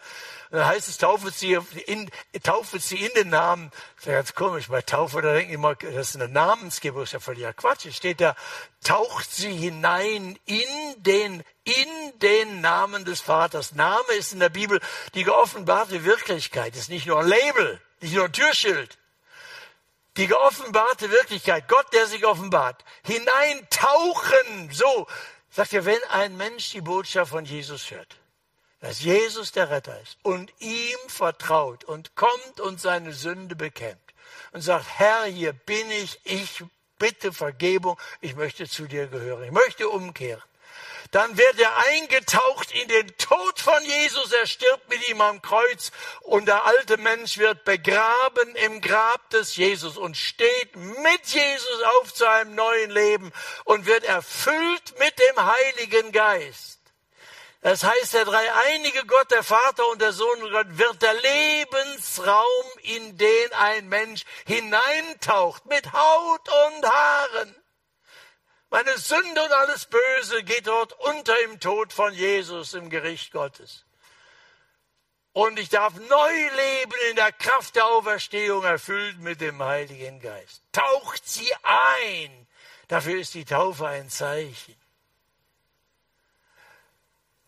Dann heißt es, taufe sie in, taufe sie in den Namen. Das ist ja ganz komisch, bei Taufe, da denken immer, das ist eine Namensgebung, das ist ja völliger Quatsch. Es steht da, taucht sie hinein in den, in den Namen des Vaters. Name ist in der Bibel die geoffenbarte Wirklichkeit, ist nicht nur ein Label, nicht nur ein Türschild die geoffenbarte Wirklichkeit, Gott, der sich offenbart, hineintauchen. So, sagt er, wenn ein Mensch die Botschaft von Jesus hört, dass Jesus der Retter ist und ihm vertraut und kommt und seine Sünde bekennt und sagt, Herr, hier bin ich, ich bitte Vergebung, ich möchte zu dir gehören, ich möchte umkehren dann wird er eingetaucht in den Tod von Jesus. Er stirbt mit ihm am Kreuz und der alte Mensch wird begraben im Grab des Jesus und steht mit Jesus auf zu einem neuen Leben und wird erfüllt mit dem Heiligen Geist. Das heißt, der dreieinige Gott, der Vater und der Sohn Gott, wird der Lebensraum, in den ein Mensch hineintaucht, mit Haut und Haaren. Meine Sünde und alles Böse geht dort unter im Tod von Jesus im Gericht Gottes. Und ich darf neu leben in der Kraft der Auferstehung, erfüllt mit dem Heiligen Geist. Taucht sie ein. Dafür ist die Taufe ein Zeichen.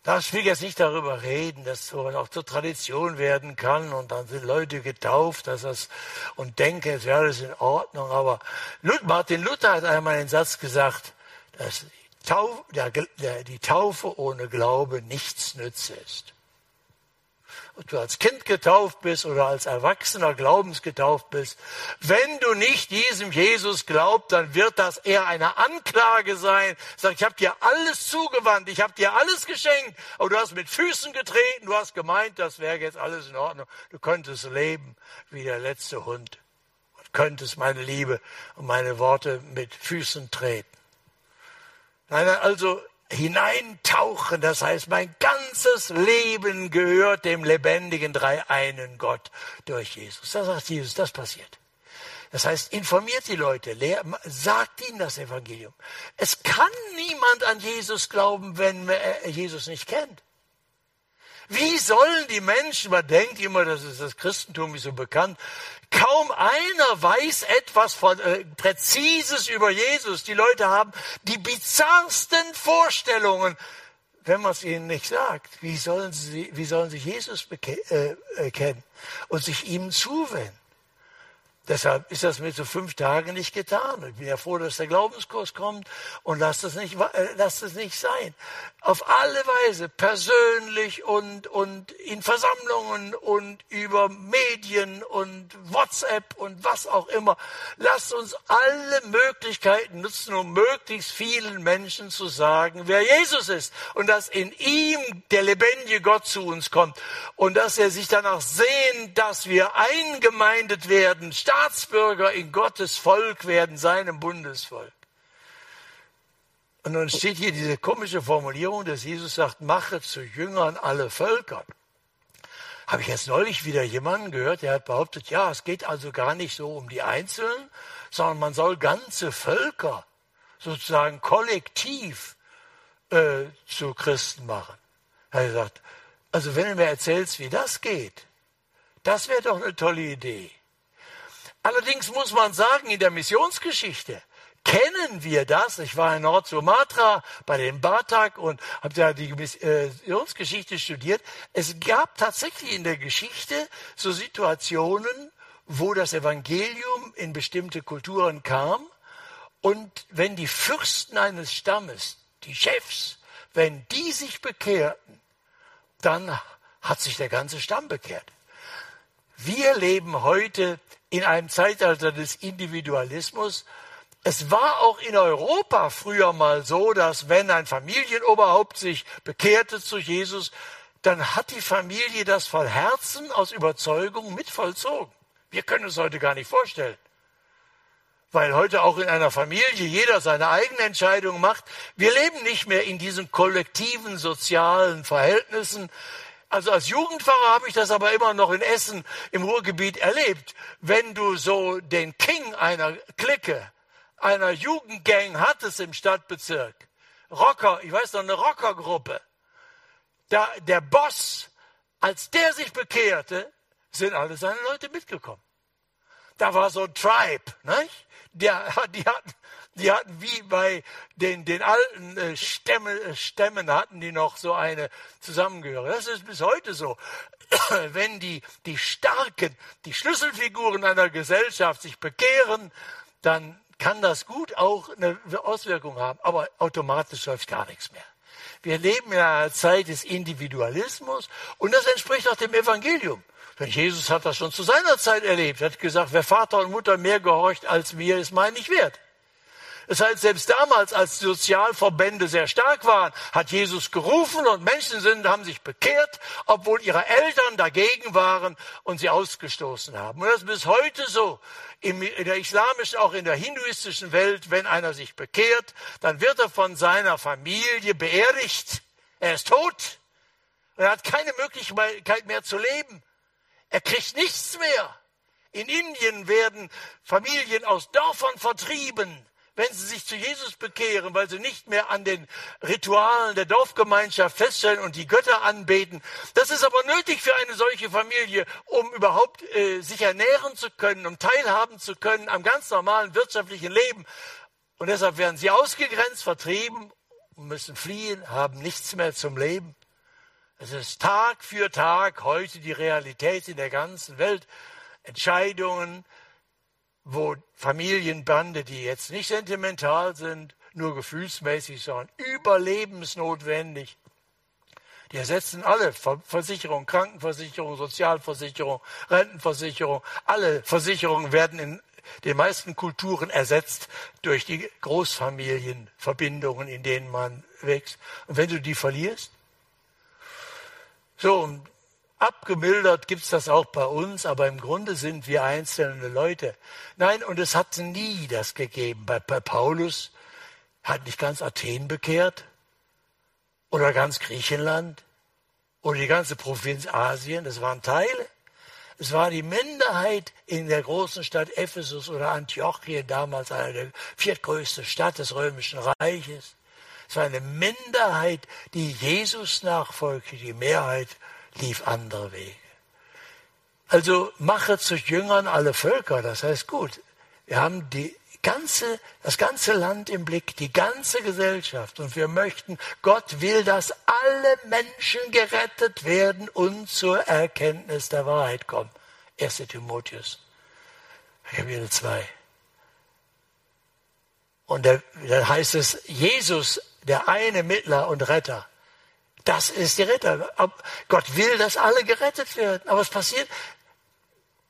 Das will jetzt nicht darüber reden, dass sowas auch zur Tradition werden kann und dann sind Leute getauft, dass das und denken, es wäre alles in Ordnung. Aber Martin Luther hat einmal einen Satz gesagt, dass die Taufe ohne Glaube nichts nütze ist. Ob du als Kind getauft bist oder als Erwachsener glaubensgetauft bist, wenn du nicht diesem Jesus glaubst, dann wird das eher eine Anklage sein. Sag, ich habe dir alles zugewandt, ich habe dir alles geschenkt, aber du hast mit Füßen getreten, du hast gemeint, das wäre jetzt alles in Ordnung. Du könntest leben wie der letzte Hund und könntest meine Liebe und meine Worte mit Füßen treten. Nein, also hineintauchen, das heißt, mein ganzes Leben gehört dem lebendigen dreieinen Gott durch Jesus. Das sagt Jesus, das passiert. Das heißt, informiert die Leute, sagt ihnen das Evangelium. Es kann niemand an Jesus glauben, wenn er Jesus nicht kennt. Wie sollen die Menschen, man denkt immer, das ist das Christentum ist so bekannt, einer weiß etwas von äh, Präzises über Jesus. Die Leute haben die bizarrsten Vorstellungen, wenn man es ihnen nicht sagt. Wie sollen sie, wie sollen sie Jesus äh, kennen und sich ihm zuwenden? Deshalb ist das mit so fünf Tagen nicht getan. Ich bin ja froh, dass der Glaubenskurs kommt und lasst es nicht, äh, lasst es nicht sein. Auf alle Weise, persönlich und, und in Versammlungen und über Medien und WhatsApp und was auch immer. Lasst uns alle Möglichkeiten nutzen, um möglichst vielen Menschen zu sagen, wer Jesus ist und dass in ihm der lebendige Gott zu uns kommt und dass er sich danach sehnt, dass wir eingemeindet werden, Staatsbürger in Gottes Volk werden, seinem Bundesvolk. Und dann steht hier diese komische Formulierung, dass Jesus sagt, mache zu Jüngern alle Völker. Habe ich jetzt neulich wieder jemanden gehört, der hat behauptet, ja, es geht also gar nicht so um die Einzelnen, sondern man soll ganze Völker sozusagen kollektiv äh, zu Christen machen. Er hat gesagt, also wenn du mir erzählst, wie das geht, das wäre doch eine tolle Idee. Allerdings muss man sagen, in der Missionsgeschichte kennen wir das. Ich war in Nord-Sumatra bei den Batak und habe da die äh, Missionsgeschichte studiert. Es gab tatsächlich in der Geschichte so Situationen, wo das Evangelium in bestimmte Kulturen kam und wenn die Fürsten eines Stammes, die Chefs, wenn die sich bekehrten, dann hat sich der ganze Stamm bekehrt. Wir leben heute in einem Zeitalter des Individualismus. Es war auch in Europa früher mal so, dass wenn ein Familienoberhaupt sich bekehrte zu Jesus, dann hat die Familie das voll Herzen aus Überzeugung mit vollzogen. Wir können es heute gar nicht vorstellen. Weil heute auch in einer Familie jeder seine eigene Entscheidung macht. Wir leben nicht mehr in diesen kollektiven sozialen Verhältnissen, also als Jugendpfarrer habe ich das aber immer noch in Essen im Ruhrgebiet erlebt. Wenn du so den King einer Clique, einer Jugendgang hattest im Stadtbezirk, Rocker, ich weiß noch, eine Rockergruppe, da, der Boss, als der sich bekehrte, sind alle seine Leute mitgekommen. Da war so ein Tribe, nicht? Der, [laughs] die hatten, die hatten wie bei den, den alten äh, Stämmen, äh, Stämmen hatten die noch so eine Zusammengehörigkeit. Das ist bis heute so. [coughs] Wenn die, die starken, die Schlüsselfiguren einer Gesellschaft sich bekehren, dann kann das gut auch eine Auswirkung haben, aber automatisch läuft gar nichts mehr. Wir leben in einer Zeit des Individualismus und das entspricht auch dem Evangelium. Denn Jesus hat das schon zu seiner Zeit erlebt. Er hat gesagt, wer Vater und Mutter mehr gehorcht als mir, ist mein nicht wert. Das heißt, selbst damals, als die Sozialverbände sehr stark waren, hat Jesus gerufen und Menschen sind, haben sich bekehrt, obwohl ihre Eltern dagegen waren und sie ausgestoßen haben. Und das ist bis heute so. In der islamischen, auch in der hinduistischen Welt, wenn einer sich bekehrt, dann wird er von seiner Familie beerdigt. Er ist tot. Er hat keine Möglichkeit mehr zu leben. Er kriegt nichts mehr. In Indien werden Familien aus Dörfern vertrieben wenn sie sich zu Jesus bekehren, weil sie nicht mehr an den Ritualen der Dorfgemeinschaft feststellen und die Götter anbeten. Das ist aber nötig für eine solche Familie, um überhaupt äh, sich ernähren zu können, um teilhaben zu können am ganz normalen wirtschaftlichen Leben. Und deshalb werden sie ausgegrenzt, vertrieben, müssen fliehen, haben nichts mehr zum Leben. Es ist Tag für Tag heute die Realität in der ganzen Welt. Entscheidungen, wo Familienbande, die jetzt nicht sentimental sind, nur gefühlsmäßig, sondern überlebensnotwendig, die ersetzen alle Versicherungen, Krankenversicherung, Sozialversicherung, Rentenversicherung. Alle Versicherungen werden in den meisten Kulturen ersetzt durch die Großfamilienverbindungen, in denen man wächst. Und wenn du die verlierst, so, Abgemildert gibt es das auch bei uns, aber im Grunde sind wir einzelne Leute. Nein, und es hat nie das gegeben. Bei, bei Paulus hat nicht ganz Athen bekehrt oder ganz Griechenland oder die ganze Provinz Asien. Das waren Teile. Es war die Minderheit in der großen Stadt Ephesus oder Antiochien, damals eine der viertgrößte Stadt des Römischen Reiches. Es war eine Minderheit, die Jesus nachfolgte. Die Mehrheit lief andere Wege. Also mache zu Jüngern alle Völker, das heißt gut. Wir haben die ganze, das ganze Land im Blick, die ganze Gesellschaft und wir möchten, Gott will, dass alle Menschen gerettet werden und zur Erkenntnis der Wahrheit kommen. 1. Timotheus. Hier zwei. Und da, da heißt es, Jesus, der eine Mittler und Retter, das ist die Retter. Gott will, dass alle gerettet werden. Aber es passiert,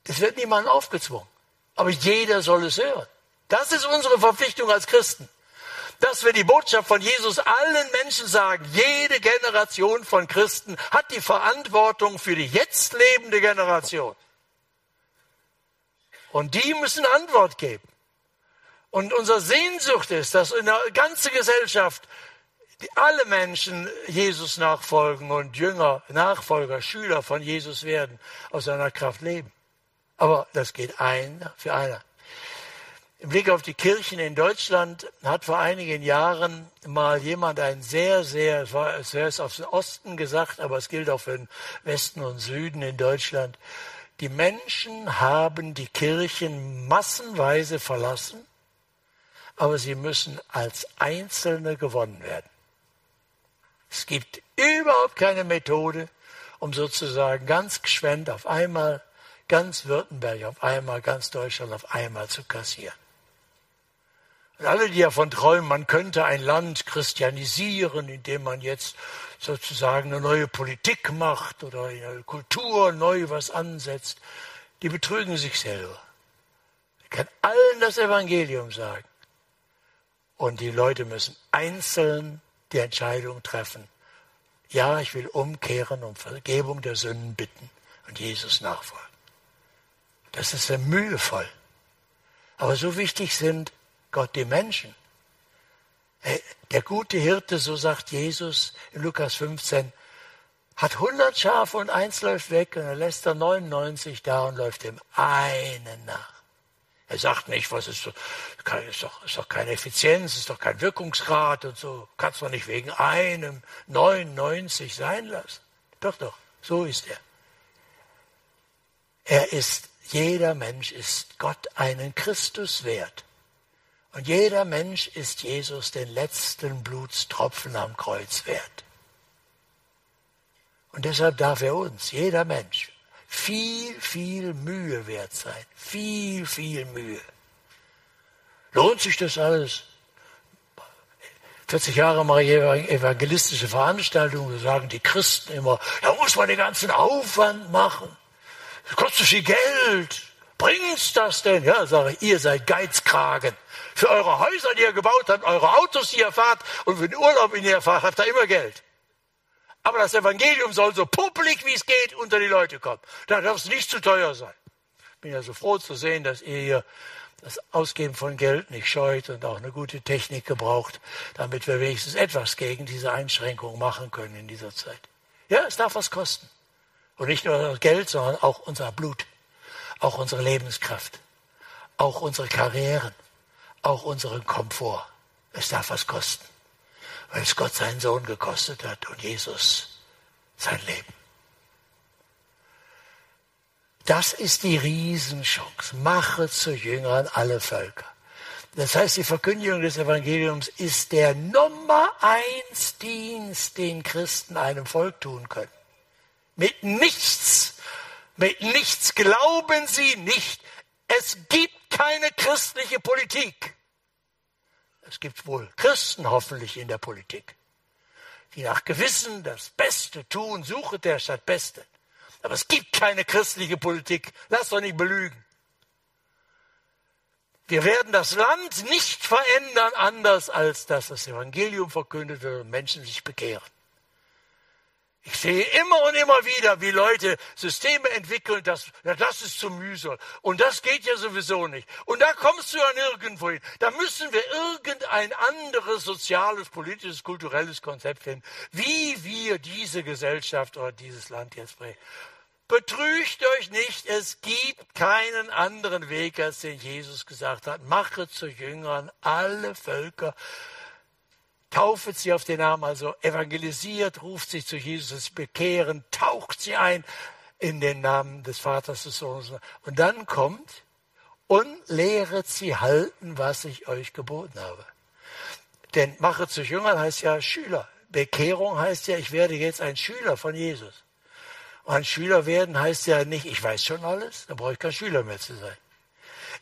es wird niemandem aufgezwungen. Aber jeder soll es hören. Das ist unsere Verpflichtung als Christen. Dass wir die Botschaft von Jesus allen Menschen sagen. Jede Generation von Christen hat die Verantwortung für die jetzt lebende Generation. Und die müssen Antwort geben. Und unsere Sehnsucht ist, dass in der ganzen Gesellschaft alle Menschen Jesus nachfolgen und Jünger, Nachfolger, Schüler von Jesus werden, aus seiner Kraft leben. Aber das geht ein für einer. Im Blick auf die Kirchen in Deutschland hat vor einigen Jahren mal jemand ein sehr, sehr, es war zuerst auf den Osten gesagt, aber es gilt auch für den Westen und Süden in Deutschland, die Menschen haben die Kirchen massenweise verlassen, aber sie müssen als Einzelne gewonnen werden. Es gibt überhaupt keine Methode, um sozusagen ganz geschwend auf einmal ganz Württemberg auf einmal, ganz Deutschland auf einmal zu kassieren. Und alle, die davon träumen, man könnte ein Land christianisieren, indem man jetzt sozusagen eine neue Politik macht oder eine Kultur neu was ansetzt, die betrügen sich selber. Ich kann allen das Evangelium sagen. Und die Leute müssen einzeln die Entscheidung treffen. Ja, ich will umkehren und Vergebung der Sünden bitten und Jesus nachfolgen. Das ist sehr mühevoll. Aber so wichtig sind Gott die Menschen. Der gute Hirte, so sagt Jesus in Lukas 15, hat 100 Schafe und eins läuft weg und er lässt er 99 da und läuft dem einen nach. Er sagt nicht, was ist, ist, doch, ist doch keine Effizienz, ist doch kein Wirkungsgrad und so. Kannst doch nicht wegen einem 99 sein lassen. Doch, doch, so ist er. Er ist jeder Mensch ist Gott einen Christus wert. Und jeder Mensch ist Jesus den letzten Blutstropfen am Kreuz wert. Und deshalb darf er uns, jeder Mensch, viel, viel Mühe wert sein. Viel, viel Mühe. Lohnt sich das alles? 40 Jahre mache ich evangelistische Veranstaltungen, da sagen die Christen immer, da muss man den ganzen Aufwand machen. Das kostet viel Geld. Bringt's das denn? Ja, sage ich, ihr seid Geizkragen. Für eure Häuser, die ihr gebaut habt, eure Autos, die ihr fahrt und für den Urlaub, den ihr fahrt, habt ihr immer Geld. Aber das Evangelium soll so puppelig, wie es geht, unter die Leute kommen. Da darf es nicht zu teuer sein. Ich bin ja so froh zu sehen, dass ihr hier das Ausgeben von Geld nicht scheut und auch eine gute Technik gebraucht, damit wir wenigstens etwas gegen diese Einschränkung machen können in dieser Zeit. Ja, es darf was kosten. Und nicht nur Geld, sondern auch unser Blut, auch unsere Lebenskraft, auch unsere Karrieren, auch unseren Komfort. Es darf was kosten, weil es Gott seinen Sohn gekostet hat und Jesus sein Leben. Das ist die Riesenchance. Mache zu Jüngern alle Völker. Das heißt, die Verkündigung des Evangeliums ist der Nummer eins Dienst, den Christen einem Volk tun können. Mit nichts, mit nichts glauben sie nicht. Es gibt keine christliche Politik. Es gibt wohl Christen hoffentlich in der Politik, die nach Gewissen das Beste tun, suche der statt Beste. Aber es gibt keine christliche Politik. Lass doch nicht belügen. Wir werden das Land nicht verändern, anders als dass das Evangelium verkündet wird und Menschen sich bekehren. Ich sehe immer und immer wieder, wie Leute Systeme entwickeln, das, ja, das ist zu mühsam. Und das geht ja sowieso nicht. Und da kommst du ja nirgendwo hin. Da müssen wir irgendein anderes soziales, politisches, kulturelles Konzept finden, wie wir diese Gesellschaft oder dieses Land jetzt bringen. Betrügt euch nicht, es gibt keinen anderen Weg, als den Jesus gesagt hat. Mache zu Jüngern alle Völker taufet sie auf den Namen, also evangelisiert, ruft sie zu Jesus, bekehren, taucht sie ein in den Namen des Vaters, des Sohnes. Und dann kommt und lehret sie halten, was ich euch geboten habe. Denn mache zu Jüngern heißt ja Schüler. Bekehrung heißt ja, ich werde jetzt ein Schüler von Jesus. Und ein Schüler werden heißt ja nicht, ich weiß schon alles, dann brauche ich kein Schüler mehr zu sein.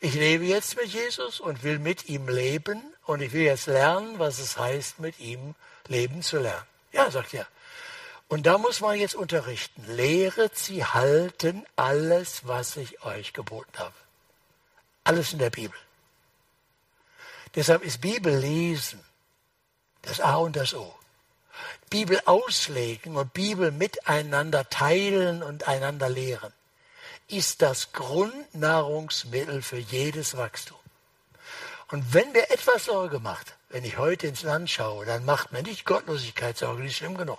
Ich lebe jetzt mit Jesus und will mit ihm leben und ich will jetzt lernen, was es heißt, mit ihm leben zu lernen. Ja, sagt er. Und da muss man jetzt unterrichten. Lehret sie halten alles, was ich euch geboten habe. Alles in der Bibel. Deshalb ist Bibel lesen das A und das O. Bibel auslegen und Bibel miteinander teilen und einander lehren ist das Grundnahrungsmittel für jedes Wachstum. Und wenn mir etwas Sorge macht, wenn ich heute ins Land schaue, dann macht mir nicht Gottlosigkeit Sorge, die ist schlimm genug,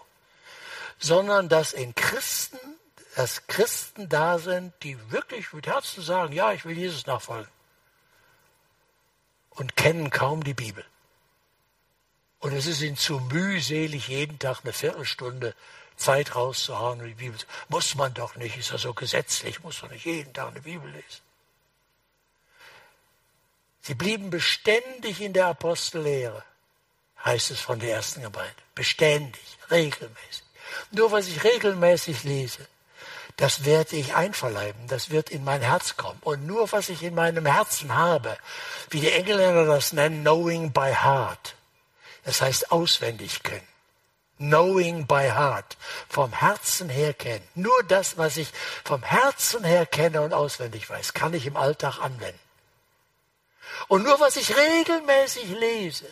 sondern dass in Christen, dass Christen da sind, die wirklich mit Herzen sagen, ja, ich will Jesus nachfolgen und kennen kaum die Bibel. Und es ist ihnen zu mühselig, jeden Tag eine Viertelstunde Zeit rauszuhauen und die Bibel. Muss man doch nicht, ist ja so gesetzlich, muss man nicht jeden Tag eine Bibel lesen. Sie blieben beständig in der Apostellehre, heißt es von der ersten Gemeinde. Beständig, regelmäßig. Nur was ich regelmäßig lese, das werde ich einverleiben, das wird in mein Herz kommen. Und nur was ich in meinem Herzen habe, wie die Engländer das nennen, knowing by heart. Das heißt auswendig können. Knowing by heart. Vom Herzen her kennen. Nur das, was ich vom Herzen her kenne und auswendig weiß, kann ich im Alltag anwenden. Und nur was ich regelmäßig lese,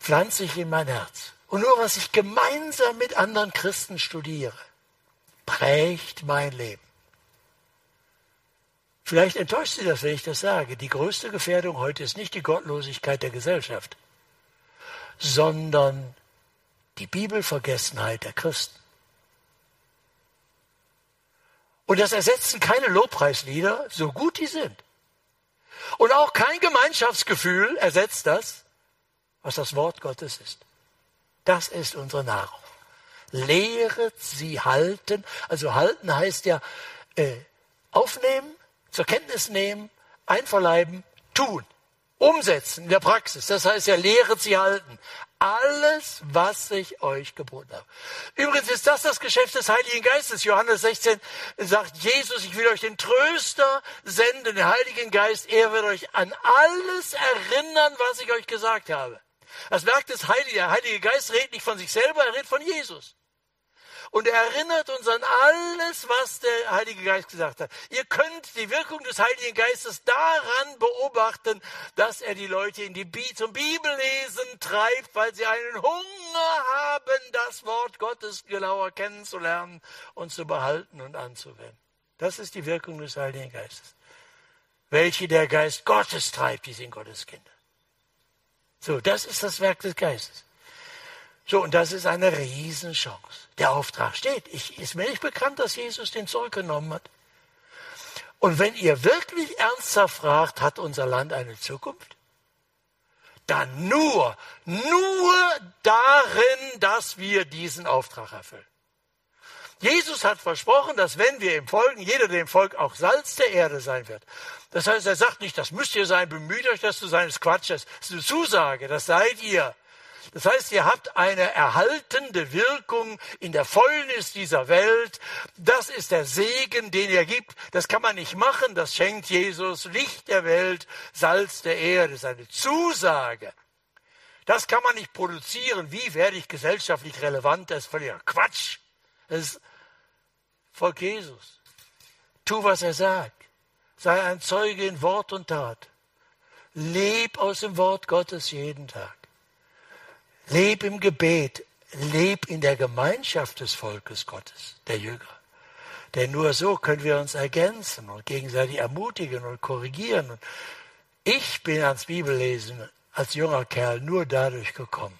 pflanze ich in mein Herz. Und nur was ich gemeinsam mit anderen Christen studiere, prägt mein Leben. Vielleicht enttäuscht Sie das, wenn ich das sage. Die größte Gefährdung heute ist nicht die Gottlosigkeit der Gesellschaft, sondern die Bibelvergessenheit der Christen. Und das ersetzen keine Lobpreislieder, so gut die sind. Und auch kein Gemeinschaftsgefühl ersetzt das, was das Wort Gottes ist. Das ist unsere Nahrung. Lehret sie halten. Also halten heißt ja äh, aufnehmen, zur Kenntnis nehmen, einverleiben, tun, umsetzen in der Praxis. Das heißt ja, lehret sie halten alles, was ich euch geboten habe. Übrigens ist das das Geschäft des Heiligen Geistes. Johannes 16 sagt Jesus, ich will euch den Tröster senden, den Heiligen Geist. Er wird euch an alles erinnern, was ich euch gesagt habe. Das Werk des Heiligen, der Heilige Geist redet nicht von sich selber, er redet von Jesus. Und er erinnert uns an alles, was der Heilige Geist gesagt hat. Ihr könnt die Wirkung des Heiligen Geistes daran beobachten, dass er die Leute in die Bi zum Bibellesen treibt, weil sie einen Hunger haben, das Wort Gottes genauer kennenzulernen und zu behalten und anzuwenden. Das ist die Wirkung des Heiligen Geistes. Welche der Geist Gottes treibt, die sind Gottes Kinder. So, das ist das Werk des Geistes. So, und das ist eine Riesenchance. Der Auftrag steht. Ich, ist mir nicht bekannt, dass Jesus den zurückgenommen hat. Und wenn ihr wirklich ernsthaft fragt, hat unser Land eine Zukunft? Dann nur, nur darin, dass wir diesen Auftrag erfüllen. Jesus hat versprochen, dass wenn wir ihm folgen, jeder dem Volk auch Salz der Erde sein wird. Das heißt, er sagt nicht, das müsst ihr sein, bemüht euch, das zu sein, das ist Quatsch, das ist eine Zusage, das seid ihr. Das heißt, ihr habt eine erhaltende Wirkung in der Fäulnis dieser Welt. Das ist der Segen, den er gibt. Das kann man nicht machen. Das schenkt Jesus. Licht der Welt, Salz der Erde. Das ist eine Zusage. Das kann man nicht produzieren. Wie werde ich gesellschaftlich relevant? Das ist völliger Quatsch. Das ist Volk Jesus. Tu, was er sagt. Sei ein Zeuge in Wort und Tat. Leb aus dem Wort Gottes jeden Tag. Leb im Gebet, leb in der Gemeinschaft des Volkes Gottes, der Jünger. Denn nur so können wir uns ergänzen und gegenseitig ermutigen und korrigieren. Ich bin ans Bibellesen als junger Kerl nur dadurch gekommen,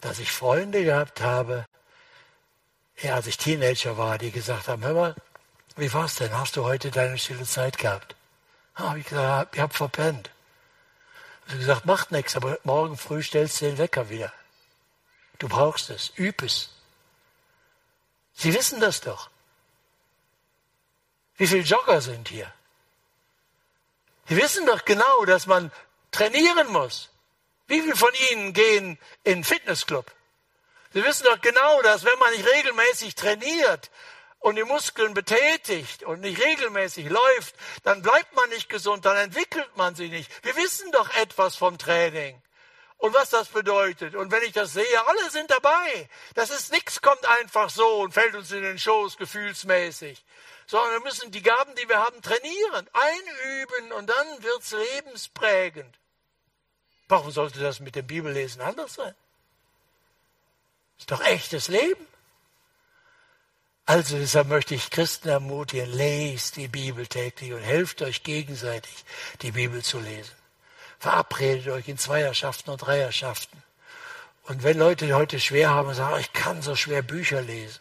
dass ich Freunde gehabt habe, ja, als ich Teenager war, die gesagt haben, hör mal, wie war's denn? Hast du heute deine stille Zeit gehabt? Ah, ich gesagt, ich habe verpennt. Habe gesagt, macht nichts, aber morgen früh stellst du den Wecker wieder. Du brauchst es. Üb es. Sie wissen das doch. Wie viele Jogger sind hier? Sie wissen doch genau, dass man trainieren muss. Wie viele von Ihnen gehen in Fitnessclub? Sie wissen doch genau, dass wenn man nicht regelmäßig trainiert, und die Muskeln betätigt und nicht regelmäßig läuft, dann bleibt man nicht gesund, dann entwickelt man sich nicht. Wir wissen doch etwas vom Training und was das bedeutet. Und wenn ich das sehe, alle sind dabei. Das ist nichts, kommt einfach so und fällt uns in den Schoß gefühlsmäßig. Sondern wir müssen die Gaben, die wir haben, trainieren, einüben und dann wird's lebensprägend. Warum sollte das mit dem Bibellesen anders sein? Ist doch echtes Leben. Also deshalb möchte ich Christen ermutigen, lest die Bibel täglich und helft euch gegenseitig, die Bibel zu lesen. Verabredet euch in Zweierschaften und Dreierschaften. Und wenn Leute heute schwer haben und sagen, ich kann so schwer Bücher lesen.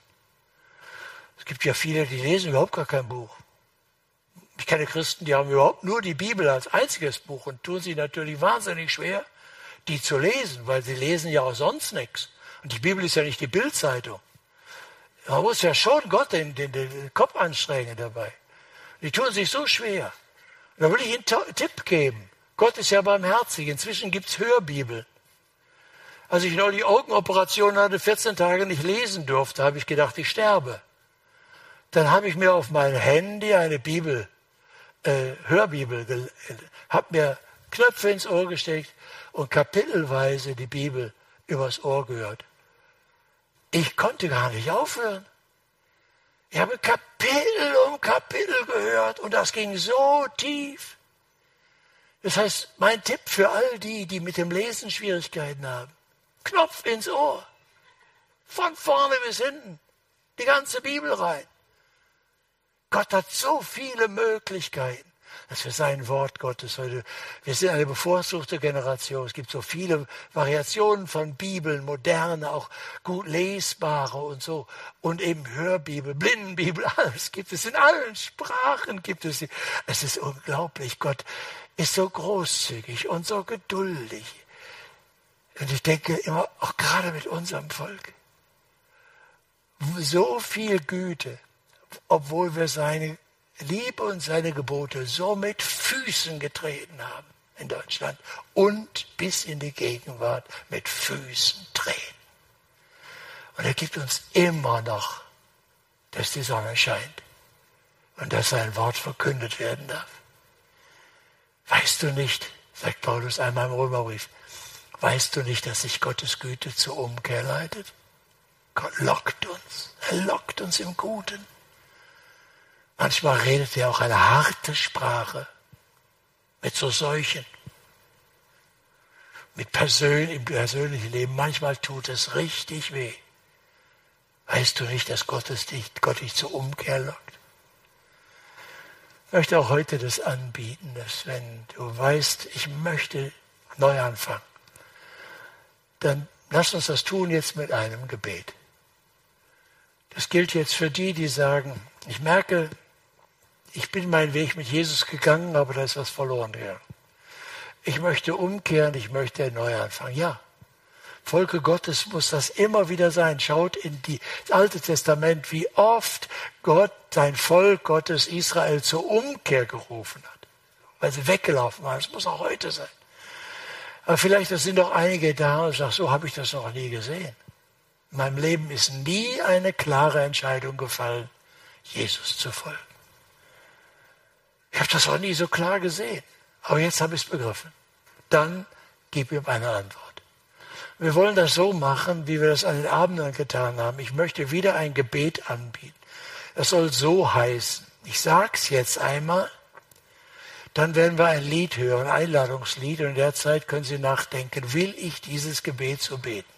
Es gibt ja viele, die lesen überhaupt gar kein Buch. Ich kenne Christen, die haben überhaupt nur die Bibel als einziges Buch und tun sie natürlich wahnsinnig schwer, die zu lesen, weil sie lesen ja auch sonst nichts. Und die Bibel ist ja nicht die Bildzeitung. Man muss ja schon Gott den, den, den Kopf anstrengen dabei. Die tun sich so schwer. Da will ich Ihnen einen Tipp geben. Gott ist ja barmherzig. Inzwischen gibt es Hörbibel. Als ich neulich Augenoperation hatte, 14 Tage nicht lesen durfte, habe ich gedacht, ich sterbe. Dann habe ich mir auf mein Handy eine Bibel, äh, Hörbibel, habe mir Knöpfe ins Ohr gesteckt und kapitelweise die Bibel übers Ohr gehört. Ich konnte gar nicht aufhören. Ich habe Kapitel um Kapitel gehört und das ging so tief. Das heißt, mein Tipp für all die, die mit dem Lesen Schwierigkeiten haben, Knopf ins Ohr. Von vorne bis hinten. Die ganze Bibel rein. Gott hat so viele Möglichkeiten dass wir sein Wort Gottes heute, wir sind eine bevorzugte Generation. Es gibt so viele Variationen von Bibeln, moderne, auch gut lesbare und so. Und eben Hörbibel, Blindenbibel, [laughs] alles gibt es. In allen Sprachen gibt es sie. Es ist unglaublich. Gott ist so großzügig und so geduldig. Und ich denke immer, auch gerade mit unserem Volk, so viel Güte, obwohl wir seine Liebe und seine Gebote so mit Füßen getreten haben in Deutschland und bis in die Gegenwart mit Füßen treten. Und er gibt uns immer noch, dass die Sonne scheint und dass sein Wort verkündet werden darf. Weißt du nicht, sagt Paulus einmal im Römerbrief, weißt du nicht, dass sich Gottes Güte zur Umkehr leitet? Gott lockt uns, er lockt uns im Guten. Manchmal redet er auch eine harte Sprache mit so Seuchen, mit Persön im persönlichen Leben. Manchmal tut es richtig weh. Weißt du nicht, dass Gott, dich, Gott dich zur Umkehr lockt? Ich möchte auch heute das anbieten, dass wenn du weißt, ich möchte neu anfangen, dann lass uns das tun jetzt mit einem Gebet. Das gilt jetzt für die, die sagen, ich merke, ich bin meinen Weg mit Jesus gegangen, aber da ist was verloren gegangen. Ich möchte umkehren, ich möchte neu anfangen. Ja, Volke Gottes muss das immer wieder sein. Schaut in die, das Alte Testament, wie oft Gott sein Volk Gottes Israel zur Umkehr gerufen hat, weil sie weggelaufen waren. Das muss auch heute sein. Aber vielleicht sind doch einige da und sagen, so habe ich das noch nie gesehen. In meinem Leben ist nie eine klare Entscheidung gefallen, Jesus zu folgen. Ich habe das auch nie so klar gesehen. Aber jetzt habe ich es begriffen. Dann gib ihm eine Antwort. Wir wollen das so machen, wie wir das an den Abenden getan haben. Ich möchte wieder ein Gebet anbieten. Es soll so heißen. Ich sag's jetzt einmal. Dann werden wir ein Lied hören, ein Einladungslied. Und in der Zeit können Sie nachdenken, will ich dieses Gebet so beten?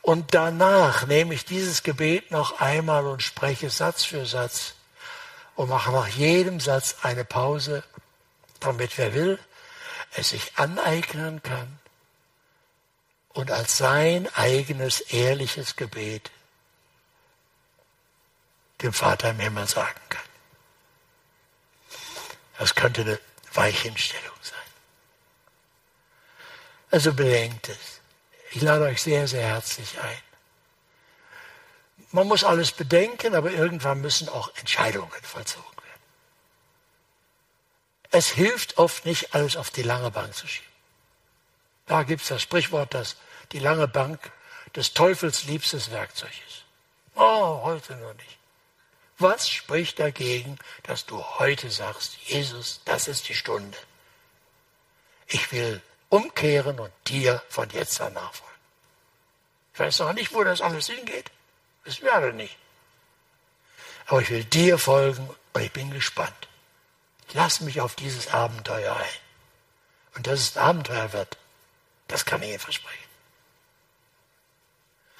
Und danach nehme ich dieses Gebet noch einmal und spreche Satz für Satz und mache nach jedem Satz eine Pause, damit wer will, es sich aneignen kann und als sein eigenes ehrliches Gebet dem Vater im Himmel sagen kann. Das könnte eine Weichenstellung sein. Also bedenkt es. Ich lade euch sehr, sehr herzlich ein. Man muss alles bedenken, aber irgendwann müssen auch Entscheidungen vollzogen werden. Es hilft oft nicht, alles auf die lange Bank zu schieben. Da gibt es das Sprichwort, dass die lange Bank des Teufels liebstes Werkzeug ist. Oh, heute nur nicht. Was spricht dagegen, dass du heute sagst, Jesus, das ist die Stunde. Ich will umkehren und dir von jetzt an nachfolgen. Ich weiß noch nicht, wo das alles hingeht. Wissen wir alle nicht. Aber ich will dir folgen und ich bin gespannt. Lass mich auf dieses Abenteuer ein. Und dass es ein Abenteuer wird, das kann ich Ihnen versprechen.